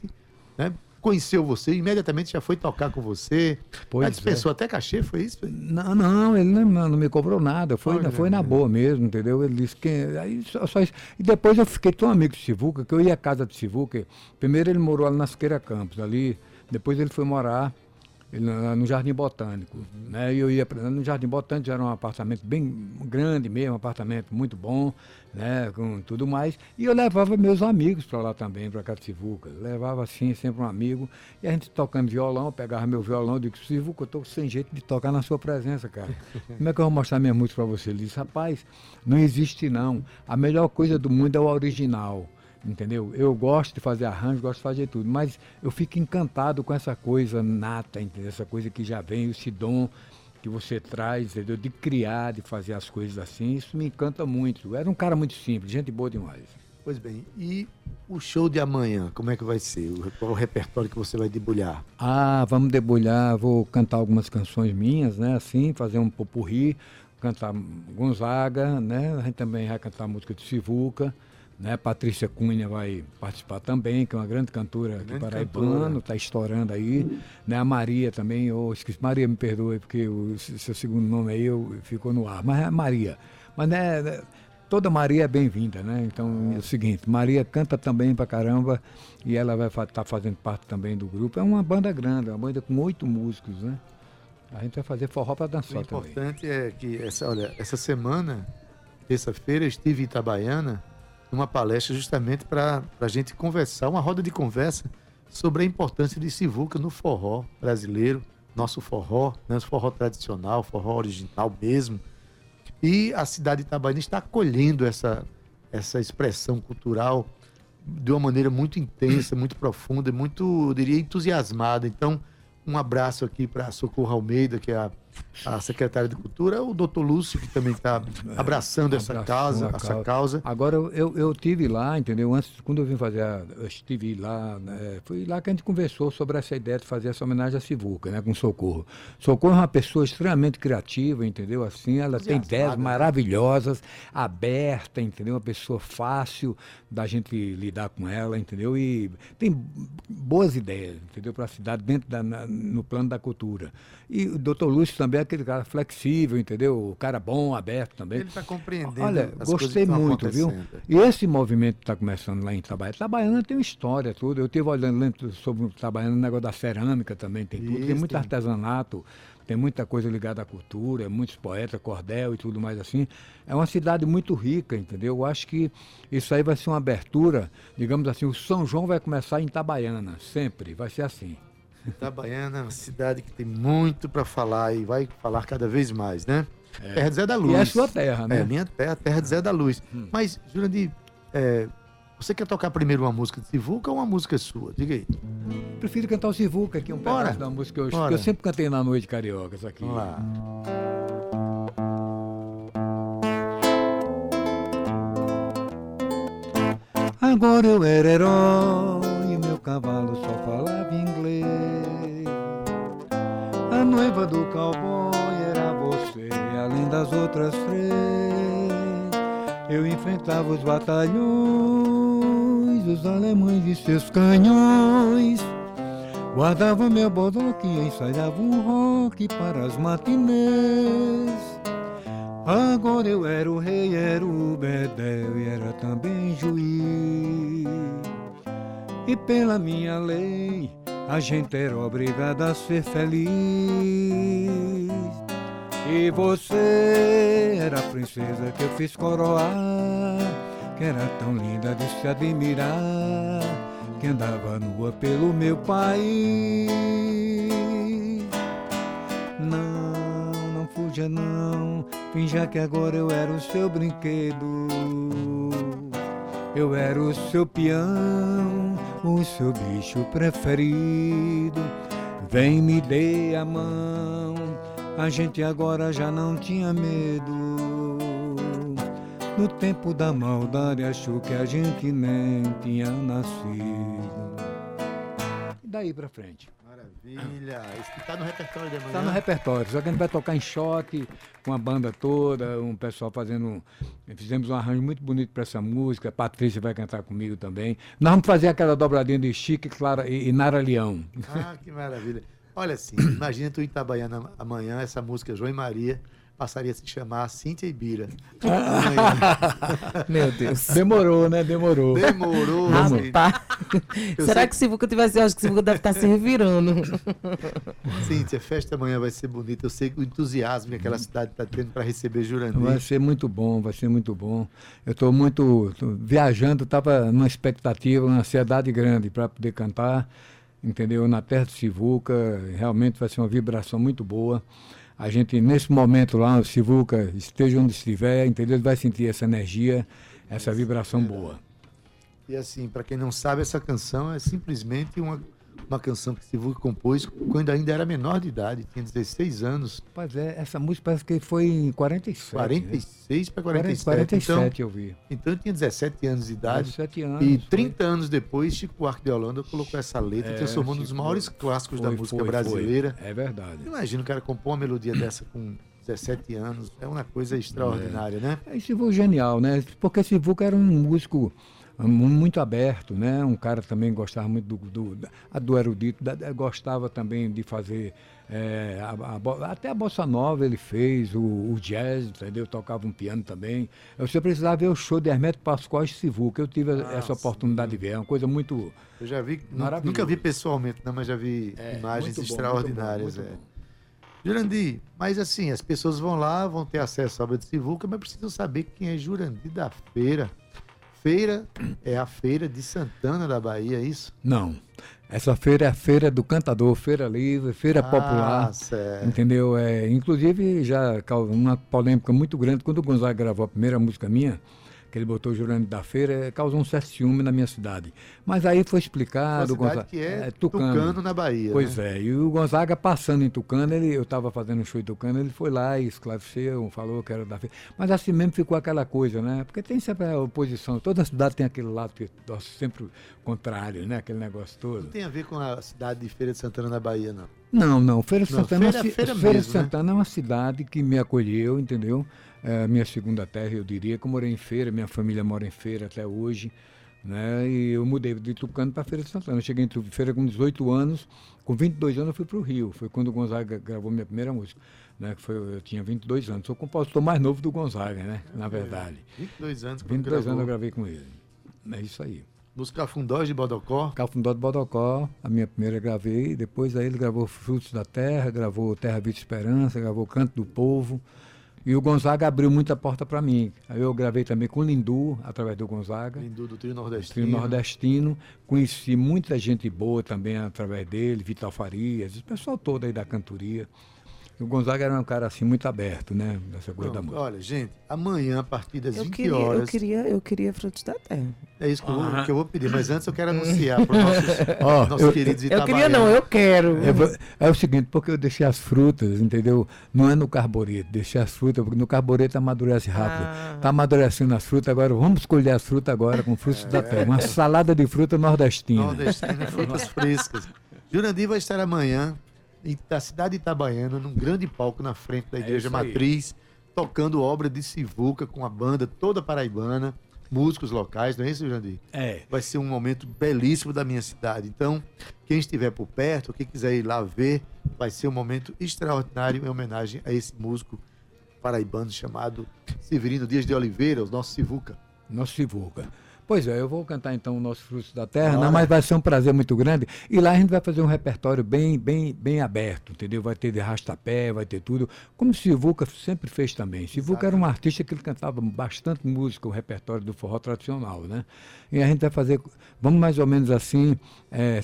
né, conheceu você, imediatamente já foi tocar com você. Pois é. dispensou é. até cachê, foi isso? Não, não, ele não, não me cobrou nada, foi, Olha, foi na boa mesmo, entendeu? Ele disse que. Aí só, só isso. E depois eu fiquei tão amigo de Sivuca que eu ia à casa de Sivuca. Primeiro ele morou ali na Siqueira Campos, ali. Depois ele foi morar no Jardim Botânico. Né? Eu ia no Jardim Botânico, já era um apartamento bem grande mesmo, um apartamento muito bom, né? com tudo mais. E eu levava meus amigos para lá também, para Cativuca. Levava assim, sempre um amigo. E a gente tocando violão, pegava meu violão e disse, Civuca, eu estou sem jeito de tocar na sua presença, cara. Como é que eu vou mostrar minha música para você? Ele disse, rapaz, não existe não. A melhor coisa do mundo é o original entendeu? Eu gosto de fazer arranjo, gosto de fazer tudo, mas eu fico encantado com essa coisa nata, entendeu? Essa coisa que já vem, esse dom que você traz, entendeu? De criar, de fazer as coisas assim, isso me encanta muito. Eu era um cara muito simples, gente boa demais. Pois bem, e o show de amanhã, como é que vai ser? Qual o repertório que você vai debulhar? Ah, vamos debulhar, vou cantar algumas canções minhas, né? Assim, fazer um popurri, cantar Gonzaga, né? A gente também vai cantar música de Sivuca, né? Patrícia Cunha vai participar também, que é uma grande cantora aqui paraibano, está estourando aí. Né? A Maria também, eu esqueci, Maria me perdoe, porque o seu segundo nome aí eu, ficou no ar, mas é Maria. Mas né, né, toda Maria é bem-vinda, né? Então é o seguinte, Maria canta também pra caramba e ela vai estar tá fazendo parte também do grupo. É uma banda grande, uma banda com oito músicos, né? A gente vai fazer forró para dançar também. O importante também. é que essa, olha, essa semana, terça-feira, estive em Itabaiana numa palestra justamente para a gente conversar, uma roda de conversa sobre a importância de Sivuca no forró brasileiro, nosso forró, né, nosso forró tradicional, forró original mesmo. E a cidade de Itabaiana está acolhendo essa, essa expressão cultural de uma maneira muito intensa, muito profunda, muito, eu diria, entusiasmada. Então, um abraço aqui para Socorro Almeida, que é a a secretária de Cultura, o doutor Lúcio, que também está abraçando essa causa, essa causa. causa. Agora, eu, eu tive lá, entendeu? Antes, quando eu vim fazer, a, eu estive lá, né? foi lá que a gente conversou sobre essa ideia de fazer essa homenagem à Sivuca, né? Com Socorro. Socorro é uma pessoa extremamente criativa, entendeu? Assim, ela tem ideias né? maravilhosas, aberta, entendeu? Uma pessoa fácil da gente lidar com ela, entendeu? E tem boas ideias, entendeu? Para a cidade, dentro da, na, no plano da cultura. E o doutor Lúcio também é aquele cara flexível, entendeu? O cara bom, aberto também. Ele está compreendendo. Olha, gostei muito, viu? E esse movimento que está começando lá em Itabaiana, Itabaiana tem uma história, tudo. Eu estive olhando sobre Itabaiana, o negócio da cerâmica também, tem tudo. Isso, tem muito tem... artesanato, tem muita coisa ligada à cultura, muitos poetas, cordel e tudo mais assim. É uma cidade muito rica, entendeu? Eu acho que isso aí vai ser uma abertura, digamos assim, o São João vai começar em Itabaiana, sempre, vai ser assim. Itabaiana é uma cidade que tem muito para falar e vai falar cada vez mais, né? É. Terra de Zé da Luz. E é a sua terra, né? É, minha terra, terra de Zé da Luz. Hum. Mas, Jurandir, é, você quer tocar primeiro uma música de Sivuca ou uma música sua? Diga aí. Prefiro cantar o Sivuca, que é um pedaço da música que eu, que eu sempre cantei na noite carioca, isso aqui. Vamos lá. Agora eu era herói e meu cavalo só falava inglês. Noiva do cowboy era você, além das outras três. Eu enfrentava os batalhões, os alemães e seus canhões. Guardava meu bodoque e ensaiava um rock para as matinês. Agora eu era o rei, era o bedel e era também juiz. E pela minha lei, a gente era obrigada a ser feliz. E você era a princesa que eu fiz coroar, que era tão linda de se admirar, que andava nua pelo meu país. Não, não fuja não, finja que agora eu era o seu brinquedo. Eu era o seu peão, o seu bicho preferido. Vem me dê a mão, a gente agora já não tinha medo. No tempo da maldade achou que a gente nem tinha nascido. E daí pra frente. Maravilha! Isso que tá no repertório de amanhã. Tá no repertório, só que a gente vai tocar em choque com a banda toda, um pessoal fazendo. Fizemos um arranjo muito bonito para essa música, a Patrícia vai cantar comigo também. Nós vamos fazer aquela dobradinha de Chique Clara, e, e Nara Leão. Ah, que maravilha! Olha assim, *coughs* imagina tu em Itabaiana amanhã, essa música João e Maria passaria a se chamar Cíntia Ibira. Meu Deus. Demorou, né? Demorou. Demorou. Rapaz. Será sei... que se Sivuca tivesse, acho que Sivuca deve estar se revirando. Cíntia, a festa amanhã vai ser bonita. Eu sei que o entusiasmo que aquela cidade está tendo para receber Jurandir. Vai ser muito bom, vai ser muito bom. Eu estou muito tô viajando, estava numa expectativa, uma ansiedade grande para poder cantar, entendeu? Na terra de Sivuca, realmente vai ser uma vibração muito boa a gente, nesse momento lá, o Sivuca, esteja onde estiver, entendeu? Ele vai sentir essa energia, essa vibração boa. E assim, para quem não sabe, essa canção é simplesmente uma uma canção que Sivuca compôs quando ainda era menor de idade, tinha 16 anos. Pois é, essa música parece que foi em 47. 46 para 47. 47 então, eu vi. Então eu tinha 17 anos de idade. 17 anos. E 30 foi. anos depois, Chico Buarque de Holanda colocou essa letra é, e transformou num dos maiores clássicos foi, da música foi, brasileira. É verdade. Imagina o cara compor uma melodia dessa com 17 anos. É uma coisa extraordinária, é. né? É, esse genial, né? Porque Sivuca era um músico muito aberto, né? Um cara também gostava muito do, do, do erudito, da, gostava também de fazer é, a, a, até a bossa nova ele fez, o, o, jazz, entendeu? Tocava um piano também. Você precisava ver o show de Hermeto Pascoal e Sivuca. Eu tive ah, essa oportunidade sim. de ver, é uma coisa muito Eu já vi, nunca vi pessoalmente, não, mas já vi é, imagens bom, extraordinárias. Muito bom, muito é. Jurandir, mas assim, as pessoas vão lá, vão ter acesso à obra de Sivuca, mas precisam saber quem é Jurandir da Feira feira é a feira de Santana da Bahia, é isso? Não. Essa feira é a feira do cantador, feira livre, feira ah, popular. Certo. Entendeu? É, inclusive já causou uma polêmica muito grande quando o Gonzaga gravou a primeira música minha, que ele botou Jurandir da Feira, causou um certo ciúme na minha cidade. Mas aí foi explicado. Uma cidade que é, é Tucano. Tucano. na Bahia. Pois né? é, e o Gonzaga passando em Tucano, ele, eu estava fazendo um show em Tucano, ele foi lá e esclareceu, falou que era da Feira. Mas assim mesmo ficou aquela coisa, né? Porque tem sempre a oposição, toda cidade tem aquele lado que torce sempre contrário, né? Aquele negócio todo. Não tem a ver com a cidade de Feira de Santana na Bahia, não. Não, não. Feira de Santana, é feira, é feira, feira mesmo, de né? Santana né? é uma cidade que me acolheu, entendeu? É a minha segunda terra, eu diria, que eu morei em Feira, minha família mora em Feira até hoje. Né? E eu mudei de Tucano para Feira de Santana. Eu cheguei em Feira com 18 anos, com 22 anos eu fui para o Rio. Foi quando o Gonzaga gravou minha primeira música. Né? Que foi, eu tinha 22 anos. Sou o compositor mais novo do Gonzaga, né? Na verdade. 22 anos. 22 gravou. anos eu gravei com ele. É isso aí. Nos Cafundós de Bodocó? Cafundó de Bodocó, a minha primeira gravei. Depois aí ele gravou Frutos da Terra, gravou Terra Vida Esperança, gravou Canto do Povo. E o Gonzaga abriu muita porta para mim. Eu gravei também com o Lindu, através do Gonzaga. Lindu do Trio Nordestino. Trio Nordestino. Conheci muita gente boa também através dele, Vital Farias, o pessoal todo aí da cantoria. O Gonzaga era um cara assim muito aberto, né? Nessa coisa Não, da música. Olha, gente, amanhã, a partir das eu 20 queria, horas. Eu queria, eu queria frutos da terra. É isso que, eu, vou, que eu vou pedir, mas antes eu quero *laughs* anunciar para os nossos, *laughs* oh, nossos eu, queridos Eu queria não, eu quero. É, é, o seguinte, porque eu deixei as frutas, entendeu? Não é no carbureto, deixei as frutas, porque no carbureto amadurece rápido. Ah. Tá amadurecendo as frutas, agora vamos escolher as frutas agora com frutos é. da terra. Uma salada de fruta nordestina. Nordestina, frutas frescas. *laughs* Jurandir vai estar amanhã da cidade de Itabaiana, num grande palco na frente da é Igreja é Matriz, tocando obra de Sivuca com a banda toda paraibana, músicos locais, não é isso, Jandir? É. Vai ser um momento belíssimo da minha cidade. Então, quem estiver por perto, quem quiser ir lá ver, vai ser um momento extraordinário em homenagem a esse músico paraibano chamado Severino Dias de Oliveira, o nosso Sivuca. Nosso Sivuca. Pois é, eu vou cantar então o nosso Frutos da Terra, né? mas vai ser um prazer muito grande. E lá a gente vai fazer um repertório bem, bem, bem aberto, entendeu? Vai ter de rastapé, vai ter tudo. Como o Sivuca sempre fez também. Sivuca era um artista que ele cantava bastante música, o repertório do forró tradicional, né? E a gente vai fazer, vamos mais ou menos assim, é,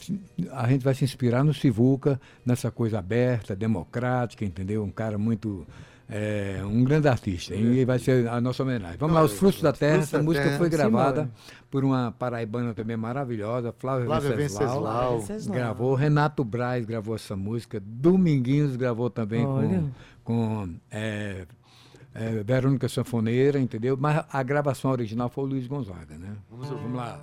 a gente vai se inspirar no Sivuca, nessa coisa aberta, democrática, entendeu? Um cara muito é um grande artista. E vai ser a nossa homenagem. Vamos lá, Os Frutos da Terra. Essa música terra. foi gravada Sim, por uma paraibana também maravilhosa, Flávia, Flávia Venceslau, Venceslau. Gravou. Renato Braz gravou essa música. Dominguinhos gravou também Olha. com. com é, é, Verônica Sanfoneira, entendeu? Mas a gravação original foi o Luiz Gonzaga, né? Vamos, vamos lá.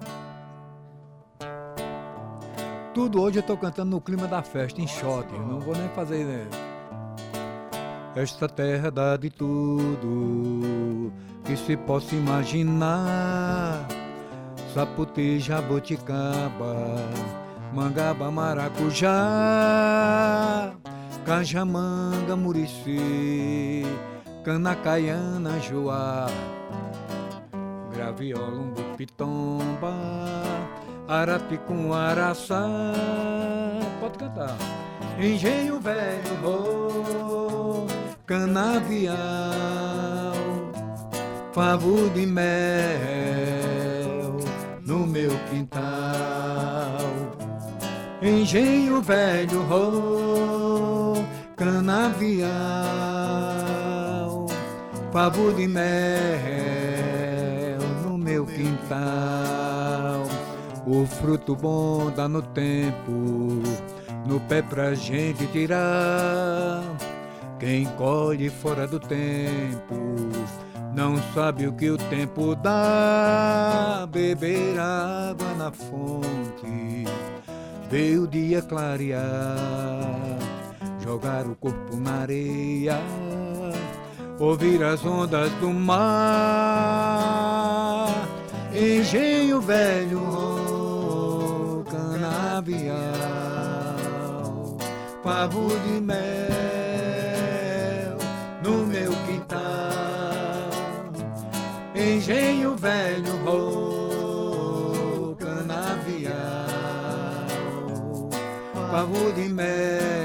Tudo hoje eu estou cantando no clima da festa, em shot. Não vou nem fazer. Né? Esta terra dá de tudo que se possa imaginar. Saputi, jabuticaba, mangaba, maracujá, cajamanga, murici, canacaiana, joá, graviola, umbu, pitomba, arapicum, araçá. Pode cantar. Engenho velho, canavial, favo de mel no meu quintal. Engenho velho, oh, canavial, favo de mel no meu quintal. O fruto bom dá no tempo, no pé pra gente tirar quem colhe fora do tempo não sabe o que o tempo dá. Beber água na fonte, ver o dia clarear, jogar o corpo na areia, ouvir as ondas do mar. Engenho velho, canavial, pavo de mel Engenho velho, oh, canavial, pavo de mel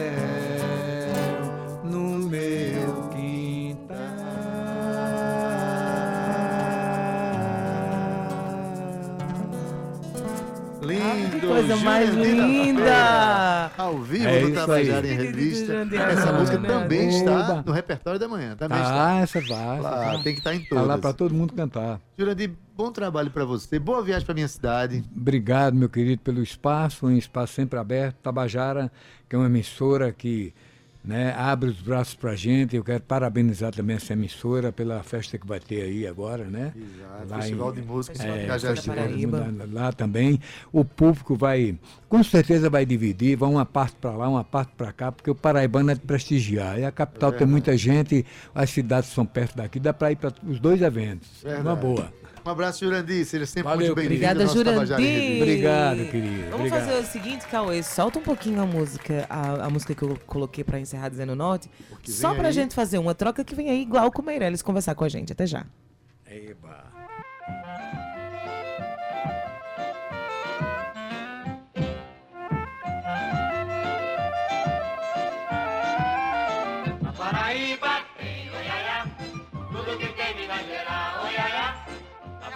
Lindo, ah, que coisa mais linda! Ao vivo é no Tabajara em Revista. Essa música também está no repertório da manhã. Também ah, essa vai. Lá, tem que estar em todas. Tá lá para todo mundo cantar. Jurandir, bom trabalho para você. Boa viagem para minha cidade. Obrigado, meu querido, pelo espaço. Um espaço sempre aberto. Tabajara, que é uma emissora que né, abre os braços para a gente. Eu quero parabenizar também essa emissora pela festa que vai ter aí agora, né? Exato, lá Festival em, de Música é, Paraíba. Lá, lá também. O público vai, com certeza vai dividir, vai uma parte para lá, uma parte para cá, porque o paraibano é de prestigiar. E a capital é tem muita gente, as cidades são perto daqui, dá para ir para os dois eventos. Verdade. Uma boa. Um abraço, Jurandir. Seja sempre Valeu, muito bem-vindo. Obrigada, Jurandir. Obrigado, querido. Vamos Obrigado. fazer o seguinte, Cauê. Solta um pouquinho a música, a, a música que eu coloquei para encerrar Dizendo Norte. Só pra aí. gente fazer uma troca que vem aí, igual com o Meirelles conversar com a gente. Até já. Eba.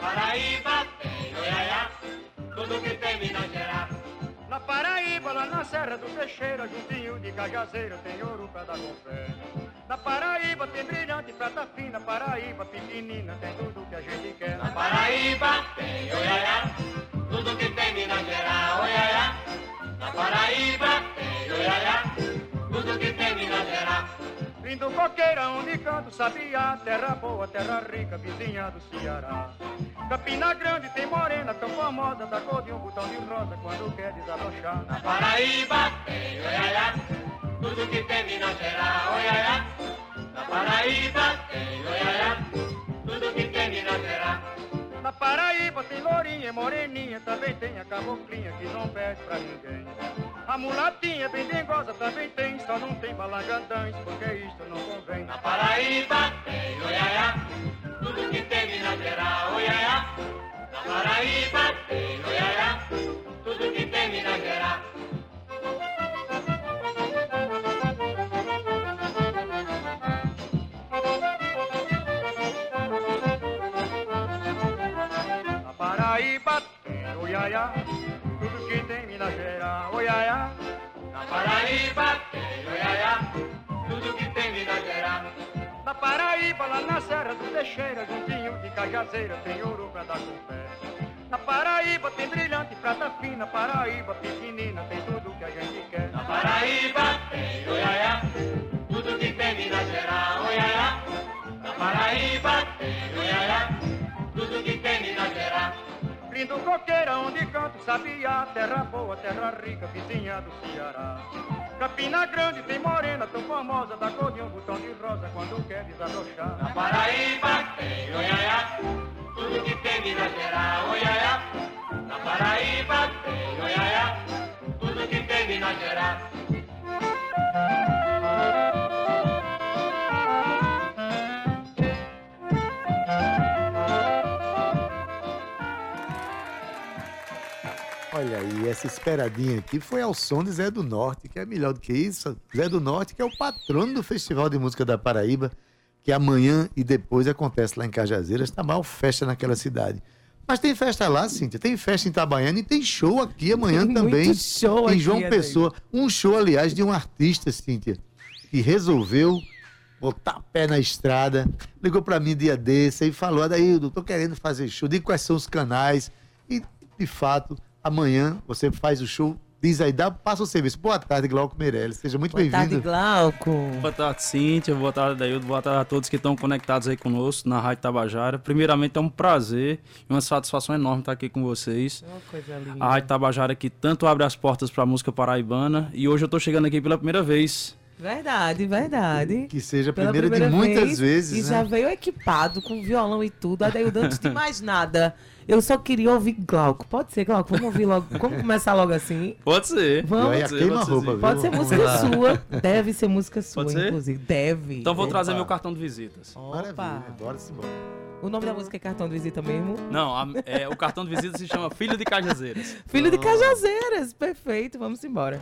Paraíba tem oiaiá, tudo que tem Minas Gerais. Na Paraíba, lá na Serra do Teixeira, juntinho de Cajazeira, tem ouro pra dar fé. Na Paraíba tem brilhante, prata fina, Paraíba pequenina, tem tudo que a gente quer. Na Paraíba tem oiaiá, tudo que tem Minas Gerais, oiaiá. Na Paraíba tem oiaiá, tudo que tem Minas Gerais. Lindo coqueira onde canto sabiá, terra boa, terra rica, vizinha do Ceará. Campina Grande tem morena tão famosa, da cor de um botão de rosa quando quer desabrochar. Na Paraíba tem oiaiá, tudo que tem Minas Gerais, oiaiá. Na Paraíba tem oiaiá, Paraíba tem lourinha, moreninha, também tem a caboclinha que não pede pra ninguém. A mulatinha bem dengosa também tem, só não tem balangandães, porque isto não convém. Na Paraíba tem oiaiá, tudo que tem Minas Gerais, oiaiá. Na Paraíba tem oiaiá, tudo que tem Minas. Tem oiaiá, tudo que tem Minas Gerais, oiaiá. Na Paraíba tem oiaiá, tudo que tem Minas Gerais. Na Paraíba, lá na Serra do Teixeira, juntinho de Cajazeira, tem ouro pra dar com pé. Na Paraíba tem brilhante, prata fina, Paraíba pequenina, tem tudo que a gente quer. Na Paraíba tem oiaiá, tudo que tem Minas Gerais, oiaiá. Na Paraíba tem oiaiá, tudo que. Lindo coqueira onde canto sabiá, terra boa, terra rica, vizinha do Ceará. Campina Grande tem morena tão famosa, da cor de um botão de rosa quando quer desabrochar. Na Paraíba tem oiaiá, tudo que tem Minas Gerais, oiaiá. Na Paraíba tem oiaiá, tudo que tem Minas Gerais. Olha aí, essa esperadinha aqui foi ao som de Zé do Norte, que é melhor do que isso. Zé do Norte, que é o patrono do Festival de Música da Paraíba, que amanhã e depois acontece lá em Cajazeiras. Está mal festa naquela cidade. Mas tem festa lá, Cíntia. Tem festa em Itabaiana e tem show aqui amanhã Tem também. muito show em aqui, João Adair. Pessoa. Um show, aliás, de um artista, Cíntia, que resolveu botar pé na estrada. Ligou para mim dia desse e falou: Adaildo, tô querendo fazer show. Diga quais são os canais. E, de fato, amanhã você faz o show. Diz aí, dá, passa o serviço. Boa tarde, Glauco Meirelles. Seja muito Boa tarde, bem-vindo. Glauco. Boa tarde, Cíntia. Boa tarde, Daildo. Boa tarde a todos que estão conectados aí conosco na Rádio Tabajara. Primeiramente, é um prazer e uma satisfação enorme estar aqui com vocês. Uma coisa linda. A Rádio Tabajara que tanto abre as portas para a música paraibana e hoje eu estou chegando aqui pela primeira vez. Verdade, verdade. Que seja a Pela primeira, de muitas vezes, E né? já veio equipado com violão e tudo. Adaildo, antes de mais nada, eu só queria ouvir Glauco. Pode ser, Glauco? Vamos ouvir logo. Vamos começar logo assim? Pode ser. Vamos. Pode ser, pode ser, roupa? Pode ser música lá. sua. Deve ser música sua, Pode ser? inclusive. Deve. Então vou Opa. trazer meu cartão de visitas. Opa. Maravilha. Bora se embora. O nome da música é cartão de visita mesmo? Não, a- é, o cartão de visita se chama Filho de Cajazeiras. Filho de Cajazeiras. Perfeito, vamos embora.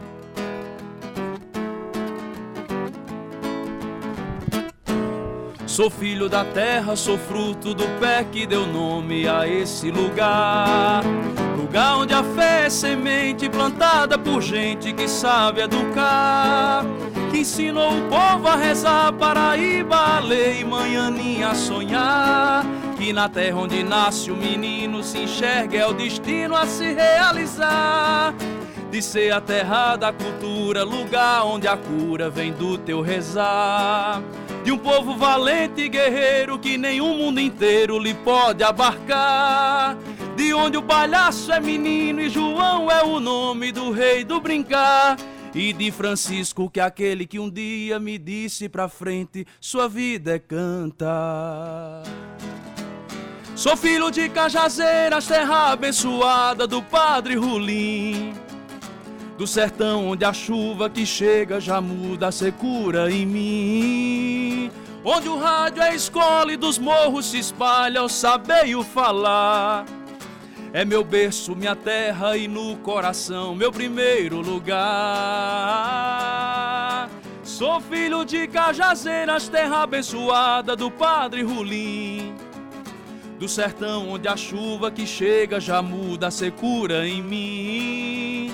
Sou filho da terra, sou fruto do pé que deu nome a esse lugar. Lugar onde a fé é semente plantada por gente que sabe educar. Que ensinou o povo a rezar, Paraíba, a lei, manhãninha a sonhar. Que na terra onde nasce o menino se enxerga é o destino a se realizar. De ser a terra da cultura, lugar onde a cura vem do teu rezar. De um povo valente e guerreiro que nenhum mundo inteiro lhe pode abarcar. De onde o palhaço é menino e João é o nome do rei do brincar. E de Francisco, que é aquele que um dia me disse pra frente: sua vida é cantar. Sou filho de Cajazeiras, terra abençoada do Padre Rulim. Do sertão onde a chuva que chega já muda a secura em mim. Onde o rádio é escola e dos morros se espalha o saber e o falar. É meu berço, minha terra e no coração meu primeiro lugar. Sou filho de Cajazeiras, terra abençoada do Padre Rulim. Do sertão onde a chuva que chega já muda a secura em mim.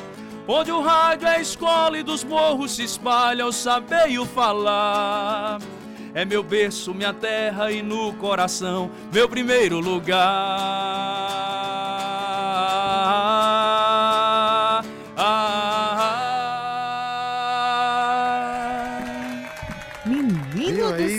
Onde o rádio é escola e dos morros se espalha o saber e o falar. É meu berço, minha terra e no coração meu primeiro lugar.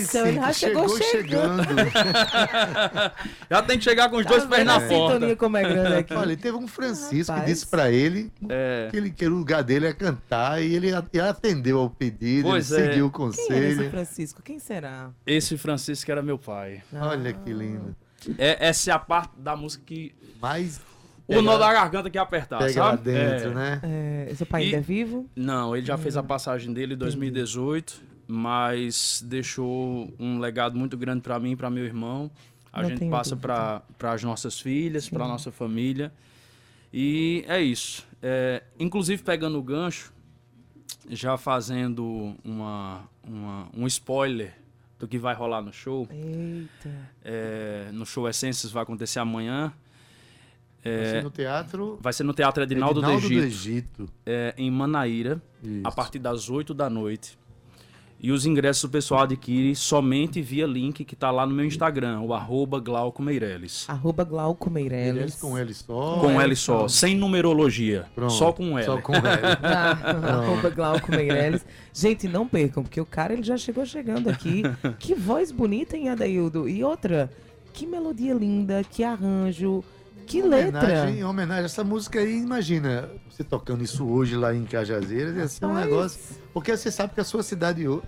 Do céu, ele já chegou, chegando. *laughs* Já tem que chegar com os dois Tá pés vendo na a porta. sintonia como é grande aqui. Olha, teve um Francisco que Rapaz. disse pra ele É. que, ele, que o lugar dele é cantar e ele, atendeu ao pedido, Pois ele é. seguiu o Quem é esse conselho. Francisco? Quem será? Esse Francisco era meu pai. Olha que lindo. É, essa é a parte da música que. Mas O nó da garganta que apertar, pega lá sabe? dentro, É. né? É, seu pai E- ainda é vivo? Não, ele já fez a passagem dele em 2018, mas deixou um legado muito grande para mim e para meu irmão. A Não gente passa para as nossas filhas, para nossa família. E é isso. É, inclusive, pegando o gancho, já fazendo uma, uma- um spoiler do que vai rolar no show. Eita. É, no show Essências vai acontecer amanhã. É, Assim, no teatro Vai ser no Teatro Edinaldo, Edinaldo do Egito, Egito. é, em Manaíra, Isso. a partir das 8 da noite. E os ingressos o pessoal adquire somente via link que tá lá no meu Instagram, o arroba Glauco Meirelles. Arroba Glauco Meirelles. Com ele só. Com L L só, sem numerologia, Pronto. só com L. Só com L. *laughs* Ah, arroba Glauco Meirelles. Gente, não percam, porque o cara ele já chegou chegando aqui. *laughs* Que voz bonita, hein, Adaildo? E outra, que melodia linda, que arranjo, que letra. Homenagem, em homenagem a essa música aí, imagina você tocando isso hoje lá em Cajazeiras, ia ser um negócio. Porque você sabe que a sua cidade ho-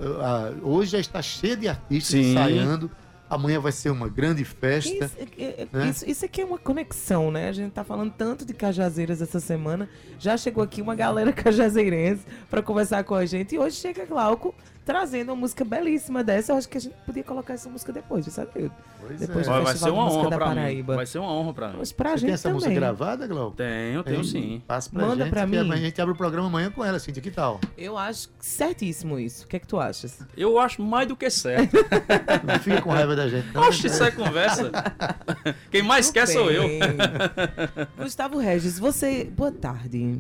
hoje já está cheia de artistas Sim. ensaiando. Amanhã vai ser uma grande festa. Isso, é- é- né? isso, isso aqui é uma conexão, né? A gente tá falando tanto de Cajazeiras essa semana. Já chegou aqui uma galera *laughs* cajazeirense pra conversar com a gente. E hoje chega Glauco trazendo uma música belíssima dessa. Eu acho que a gente podia colocar essa música depois, sabe? Pois Depois é. do Vai, ser uma de honra da pra mim. Paraíba. Vai ser uma honra pra mim. Mas pra Você gente tem essa também. música gravada, Glauco? Tenho, tenho sim. Passa pra Manda gente. pra mim. A gente abre o programa amanhã com ela, Cintia. Que tal? Eu acho certíssimo isso. O que é que tu achas? Eu acho mais do que certo. *laughs* Não fica com raiva da gente, não. Oxe, isso é conversa. Quem mais quer sou eu. Bem. Gustavo Regis, você. Boa tarde.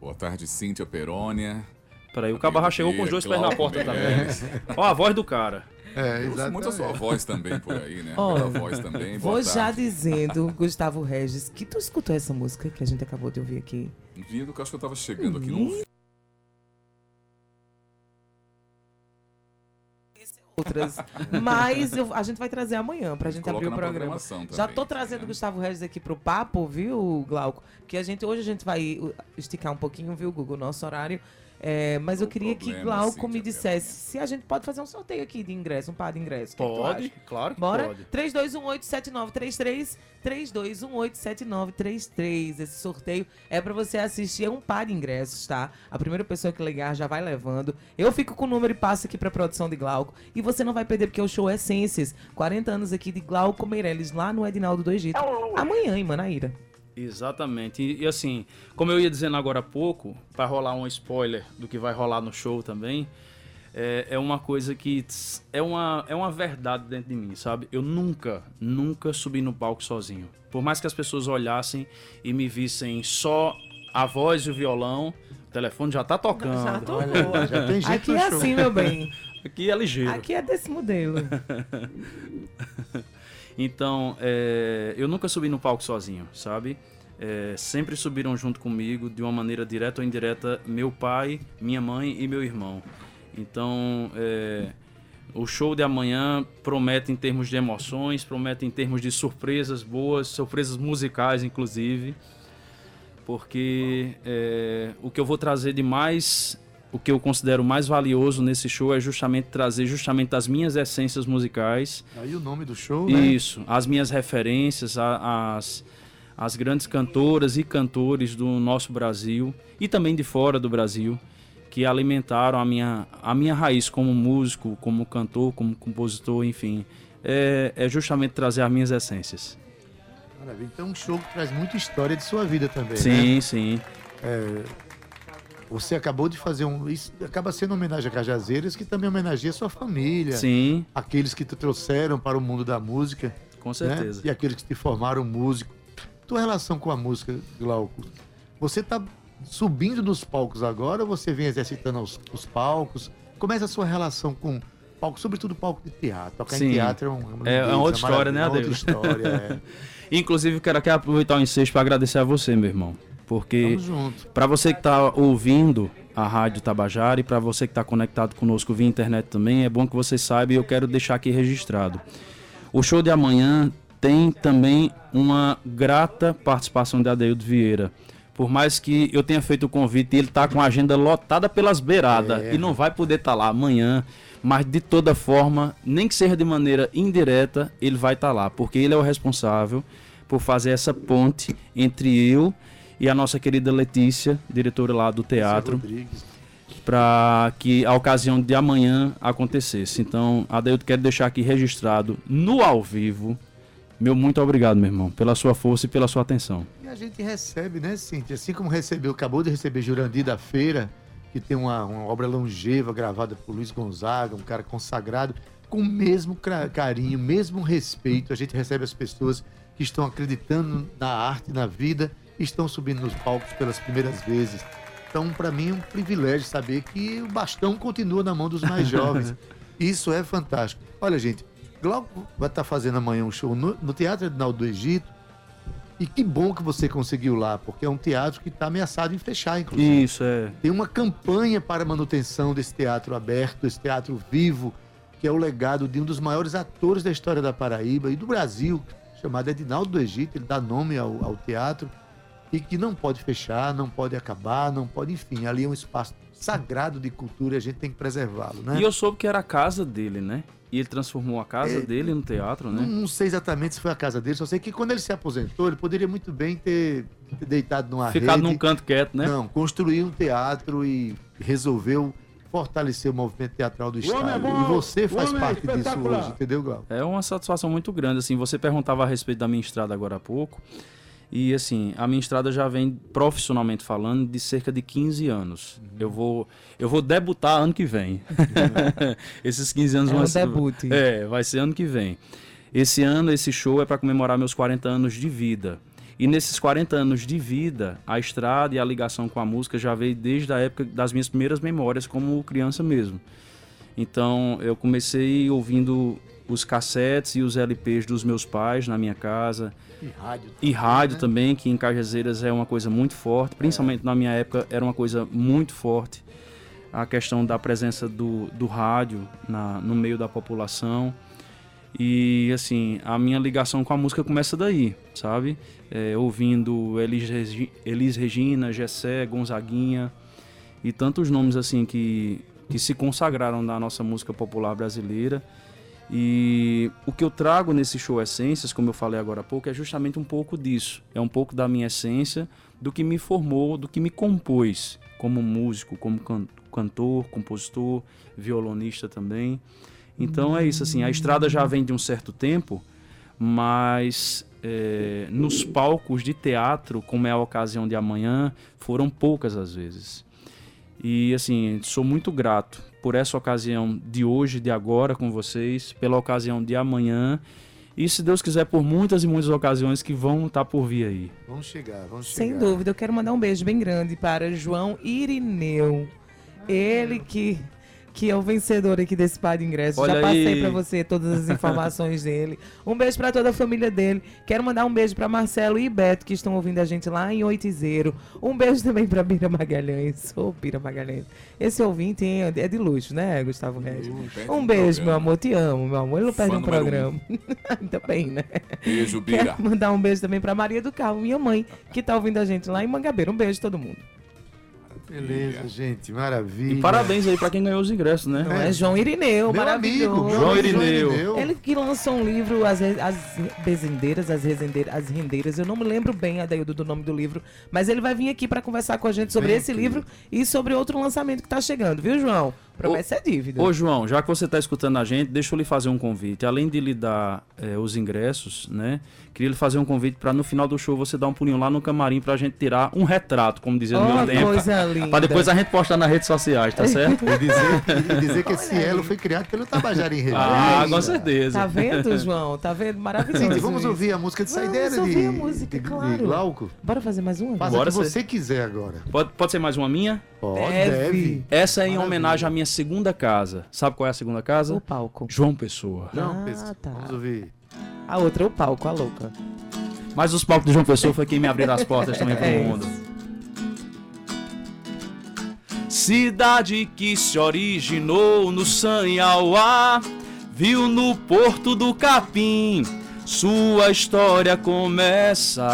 Boa tarde, Cíntia Perônia. Peraí, o Cabarra chegou com os dois pés na porta também. Ó, a voz do cara. É, exatamente. muito a sua voz também por aí, né? Ó, Bela voz também. Boa Vou já tarde. dizendo, Gustavo Regis, que tu escutou essa música que a gente acabou de ouvir aqui. Vindo que eu acho que eu tava chegando aqui no Outras. Mas eu- a gente vai trazer amanhã pra gente Coloca abrir o programa. Já tô trazendo o né? Gustavo Regis aqui pro papo, viu, Glauco? Que a gente hoje a gente vai uh, esticar um pouquinho, viu, Google, nosso horário. É, mas eu queria que problema, Glauco me Cíntia dissesse se a gente pode fazer um sorteio aqui de ingresso, um par de ingresso. O que é que Pode, acha? claro que Bora? pode. 32187933, 32187933. Esse sorteio é pra você assistir a um par de ingressos, tá? A primeira pessoa que ligar já vai levando. Eu fico com o número e passo aqui pra produção de Glauco. E você não vai perder porque o show é Essências. 40 anos aqui de Glauco Meirelles, lá no Edinaldo do Egito. Amanhã, em Manaíra. Exatamente. E, e assim, como eu ia dizendo agora há pouco, para rolar um spoiler do que vai rolar no show também, é, é uma coisa que tss, é uma, é uma verdade dentro de mim, sabe? Eu nunca, nunca subi no palco sozinho. Por mais que as pessoas olhassem e me vissem só a voz e o violão, o telefone já tá tocando. Já boa. já tem gente Aqui no é show. assim, meu bem. Aqui é ligeiro. Aqui é desse modelo. *laughs* Então, é, eu nunca subi no palco sozinho, sabe? É, sempre subiram junto comigo, de uma maneira direta ou indireta, meu pai, minha mãe e meu irmão. Então, é, o show de amanhã promete em termos de emoções, promete em termos de surpresas boas, surpresas musicais, inclusive. Porque é, o que eu vou trazer de mais, o que eu considero mais valioso nesse show é justamente trazer justamente as minhas essências musicais Aí o nome do show, né? isso, as minhas referências, a- as, as grandes cantoras e cantores do nosso Brasil e também de fora do Brasil que alimentaram a minha, a minha raiz como músico, como cantor, como compositor, enfim. É, é justamente trazer as minhas essências. Maravilha. Então, um show que traz muita história de sua vida também, né? Sim, sim. Você acabou de fazer um. Isso acaba sendo uma homenagem a Cajazeiras, que também homenageia sua família. Sim, Aqueles que te trouxeram para o mundo da música. com né? certeza. E aqueles que te formaram músico. Tua relação com a música, Glauco, você tá subindo nos palcos agora ou você vem exercitando os, os palcos? Como é essa sua relação com palco, sobretudo palco de teatro? Tocar Sim. em teatro é, um, uma É- é lindeza, outra história, né, maravilha, é Adeus? outra história, é. *laughs* Inclusive, quero aqui aproveitar o ensejo para agradecer a você, meu irmão. Porque. Para você que está ouvindo a Rádio Tabajara e para você que está conectado conosco via internet também, é bom que você saiba e eu quero deixar aqui registrado. O show de amanhã tem também uma grata participação de Adeildo Vieira. Por mais que eu tenha feito o convite, ele está com a agenda lotada pelas beiradas É. e não vai poder estar lá amanhã. Mas de toda forma, nem que seja de maneira indireta, ele vai estar lá, porque ele é o responsável por fazer essa ponte entre eu e a nossa querida Letícia, diretora lá do teatro, para que a ocasião de amanhã acontecesse. Então, Adeildo, quero deixar aqui registrado no ao vivo. Meu muito obrigado, meu irmão, pela sua força e pela sua atenção. E a gente recebe, né, Cíntia? Assim como recebeu, acabou de receber Jurandir da Feira, que tem uma, uma obra longeva gravada por Luiz Gonzaga, um cara consagrado, com o mesmo carinho, mesmo respeito. A gente recebe as pessoas que estão acreditando na arte, na vida, estão subindo nos palcos pelas primeiras vezes. Então, para mim, é um privilégio saber que o bastão continua na mão dos mais *laughs* jovens. Isso é fantástico. Olha, gente, Glauco vai estar fazendo amanhã um show no, no Teatro Edinaldo do Egito. E que bom que você conseguiu lá, porque é um teatro que está ameaçado em fechar, inclusive. Isso, é. Tem uma campanha para a manutenção desse teatro aberto, desse teatro vivo, que é o legado de um dos maiores atores da história da Paraíba e do Brasil, chamado Edinaldo do Egito. Ele dá nome ao, ao teatro e que não pode fechar, não pode acabar, não pode, enfim, ali é um espaço sagrado de cultura e a gente tem que preservá-lo, né? E eu soube que era a casa dele, né? E ele transformou a casa É. dele no teatro, né? Não, sei exatamente se foi a casa dele, só sei que quando ele se aposentou, ele poderia muito bem ter, ter deitado numa Ficado rede. num canto quieto, né? Não, construiu um teatro e resolveu fortalecer o movimento teatral do Estado. e você faz parte disso hoje, entendeu, Glau? É uma satisfação muito grande, assim, você perguntava a respeito da minha estrada agora há pouco, e assim, a minha estrada já vem profissionalmente falando de cerca de 15 anos. Uhum. Eu vou eu vou debutar ano que vem. *laughs* Esses 15 anos É um vão ser- debut. É, vai ser ano que vem. Esse ano, esse show é para comemorar meus 40 anos de vida. E nesses 40 anos de vida, a estrada e a ligação com a música já veio desde a época das minhas primeiras memórias como criança mesmo. Então, eu comecei ouvindo os cassetes e os LPs dos meus pais na minha casa. E rádio. E rádio né? também, que em Cajazeiras é uma coisa muito forte. Principalmente na minha época, era uma coisa muito forte. A questão da presença do, do rádio na, no meio da população. E, assim, a minha ligação com a música começa daí, sabe? É, ouvindo Elis, Regi- Elis Regina, Gessé, Gonzaguinha e tantos nomes, assim, que, que se consagraram na nossa música popular brasileira. E o que eu trago nesse show Essências, como eu falei agora há pouco, é justamente um pouco disso. É um pouco da minha essência, do que me formou, do que me compôs como músico, como can- cantor, compositor, violonista também. Então é isso, assim, a estrada já vem de um certo tempo, mas é, nos palcos de teatro, como é a ocasião de amanhã, foram poucas as vezes. E assim, sou muito grato por essa ocasião de hoje, de agora com vocês, pela ocasião de amanhã e se Deus quiser por muitas e muitas ocasiões que vão estar tá por vir aí. Vamos chegar, vamos chegar. Sem dúvida, eu quero mandar um beijo bem grande para João Irineu. Ele que que é o vencedor aqui desse par de ingressos. Olha Já passei para você todas as informações *laughs* dele. Um beijo para toda a família dele. Quero mandar um beijo para Marcelo e Beto, que estão ouvindo a gente lá em Oitizeiro. Um beijo também para Bira Magalhães. Ô, oh, Bira Magalhães. Esse ouvinte hein, é de luxo, né, Gustavo Regis? Um beijo, meu amor. Te amo, meu amor. Ele não perde um programa. Um. *laughs* Ainda bem, né? Beijo, Bira. Quero mandar um beijo também para Maria do Carmo, minha mãe, que tá ouvindo a gente lá em Mangabeira. Um beijo a todo mundo. Beleza, gente, maravilha. E parabéns aí pra quem ganhou os ingressos, né? Não, é João Irineu, meu maravilhoso. Amigo, João Irineu. Ele que lançou um livro, As, as Bezendeiras, as, Rezendeiras, as Rendeiras. Eu não me lembro bem, Adaildo, do nome do livro, mas ele vai vir aqui para conversar com a gente sobre Bem esse livro e sobre outro lançamento que tá chegando, viu, João? Promessa é dívida. Ô, João, já que você está escutando a gente, deixa eu lhe fazer um convite. Além de lhe dar é, os ingressos, né? Queria lhe fazer um convite para no final do show você dar um pulinho lá no camarim para a gente tirar um retrato, como dizia no oh, meu tempo. coisa linda. Para depois a gente postar nas redes sociais, tá certo? e dizer, e dizer que *laughs* esse elo foi criado pelo Tabajara em Rede. Ah, com certeza. Tá vendo, João? Tá vendo? Maravilhoso. Gente, vamos isso. ouvir a música de saideira vamos de, ouvir a música, de, claro. de Glauco? Bora fazer mais uma? Faça Bora o que ser. você quiser agora. Pode, pode ser mais uma minha? Pode, deve. deve. Essa é em Maravilha. homenagem à minha segunda casa. Sabe qual é a segunda casa? O palco. João Pessoa. João ah, Pessoa. Tá. Vamos ouvir. A outra é o palco, a louca. Mas os palcos do João Pessoa foi quem me abriu as portas *laughs* também pro é mundo. Cidade que se originou no Sanhauá, viu no Porto do Capim, sua história começa.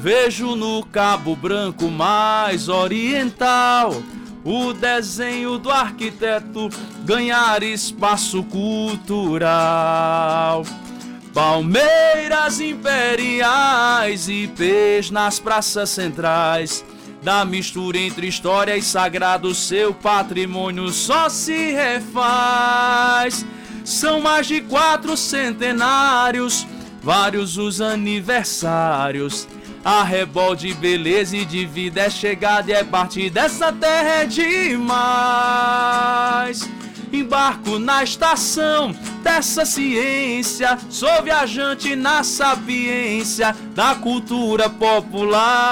Vejo no Cabo Branco mais oriental o desenho do arquiteto ganhar espaço cultural. Palmeiras imperiais e pés nas praças centrais. Da mistura entre história e sagrado, seu patrimônio só se refaz. São mais de quatro centenários, vários os aniversários. A rebol de beleza e de vida é chegada e é parte dessa terra é demais. Embarco na estação dessa ciência, sou viajante na sapiência da cultura popular.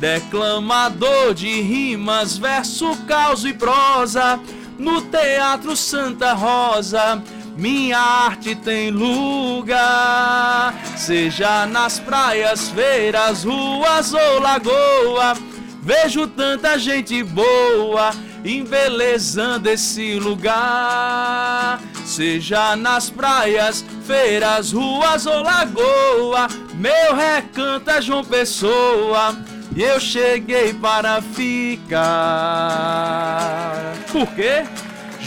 Declamador de rimas, verso, caos e prosa, no Teatro Santa Rosa minha arte tem lugar, seja nas praias, feiras, ruas ou lagoa. Vejo tanta gente boa embelezando esse lugar. Seja nas praias, feiras, ruas ou lagoa, meu recanto é João Pessoa. E eu cheguei para ficar. Por quê?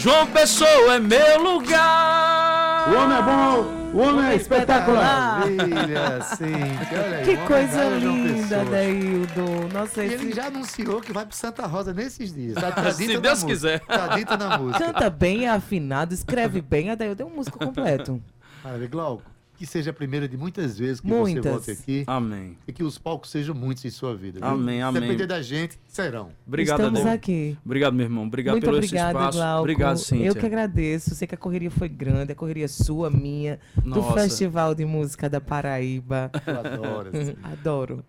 João Pessoa é meu lugar. O homem é bom. O homem é espetacular. Maravilha, sim. Que coisa linda, Daildo. Nossa, esse... ele já anunciou que vai pro Santa Rosa nesses dias. *laughs* Tá, tá Se Deus quiser. Tá dito na música. Canta bem, é afinado, escreve bem. Adaildo é um músico completo. Maravilha, Glauco que seja a primeira de muitas vezes que muitas. você volte aqui. Amém. E que os palcos sejam muitos em sua vida. Viu? Amém, amém. Depender da gente, serão. Obrigado, Estamos aqui. Obrigado, meu irmão. Obrigado Muito pelo obrigado, espaço. Glauco. Obrigado, Cíntia. Eu que agradeço. Sei que a correria foi grande, a correria sua, minha, Nossa. do Festival de Música da Paraíba. Eu adoro. *laughs* Adoro.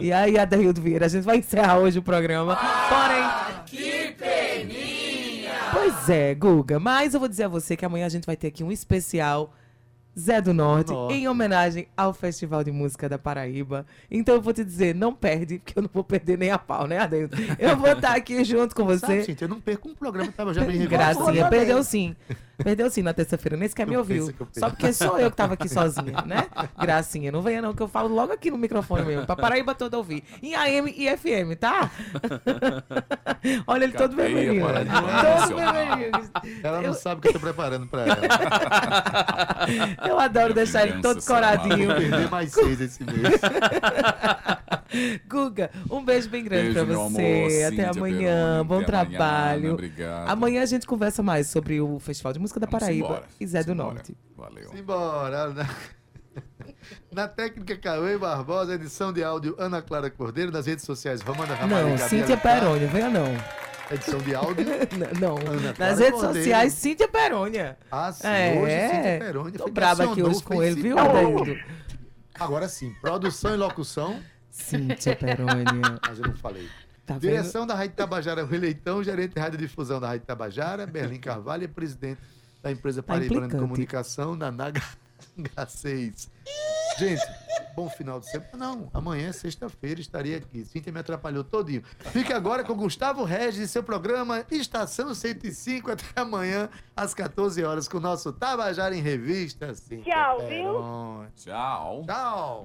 E aí, Adaildo Vieira, a gente vai encerrar hoje o programa. Porém... Que peninha! Pois é, Guga. Mas eu vou dizer a você que amanhã a gente vai ter aqui um especial Zé do Norte, Nossa. em homenagem ao Festival de Música da Paraíba. Então eu vou te dizer, não perde, porque eu não vou perder nem a pau, né, Adeildo? Eu vou estar aqui junto com você. Sabe, gente, eu não perco um programa que tava já bem Gracinha, perdeu sim. Perdeu sim na terça-feira, nem sequer me ouviu. Só porque sou eu que tava aqui sozinha, né? Gracinha, não venha não, que eu falo logo aqui no microfone mesmo, pra Paraíba todo ouvir. Em AM e FM, tá? Olha ele todo vermelhinho. Todo vermelhinho. Ela não eu... sabe o que eu tô preparando pra ela. *laughs* Eu adoro deixar ele todo coradinho. Vou perder mais seis esse mês. *laughs* Guga, um beijo bem grande beijo, pra você. Amor, Até amanhã. Bom Até trabalho. Amanhã, amanhã a gente conversa mais sobre o Festival de Música da Paraíba e Zé do Norte. Valeu. Simbora. *laughs* Na técnica Cauê Barbosa, edição de áudio Ana Clara Cordeiro, nas redes sociais Romana Ramalho. Não, Gabriela Cíntia. Perônia, venha não. Edição de áudio. *laughs* Não, Ana Clara nas redes Cordeiro. sociais, Cíntia Perônia. Ah, sim. É, Hoje Cíntia Peroni tô brava aqui hoje com ele, viu? Agora sim, produção e locução, Cíntia Perônia. *laughs* mas eu não falei. Tá vendo? Direção da Rádio Tabajara, Rui Leitão, gerente de radiodifusão da Rádio Tabajara, Berlim Carvalho presidente da empresa Tá Paraibana de implicante. Comunicação, da Naga H6. Gente, bom final de semana. Não, amanhã, sexta-feira, estarei aqui. Cíntia me atrapalhou todinho. Fique agora com Gustavo Regis e seu programa Estação 105. Até amanhã, às 14 horas, com o nosso Tabajara em Revista. Cíntia Tchau, viu? Peroni. Tchau. Tchau.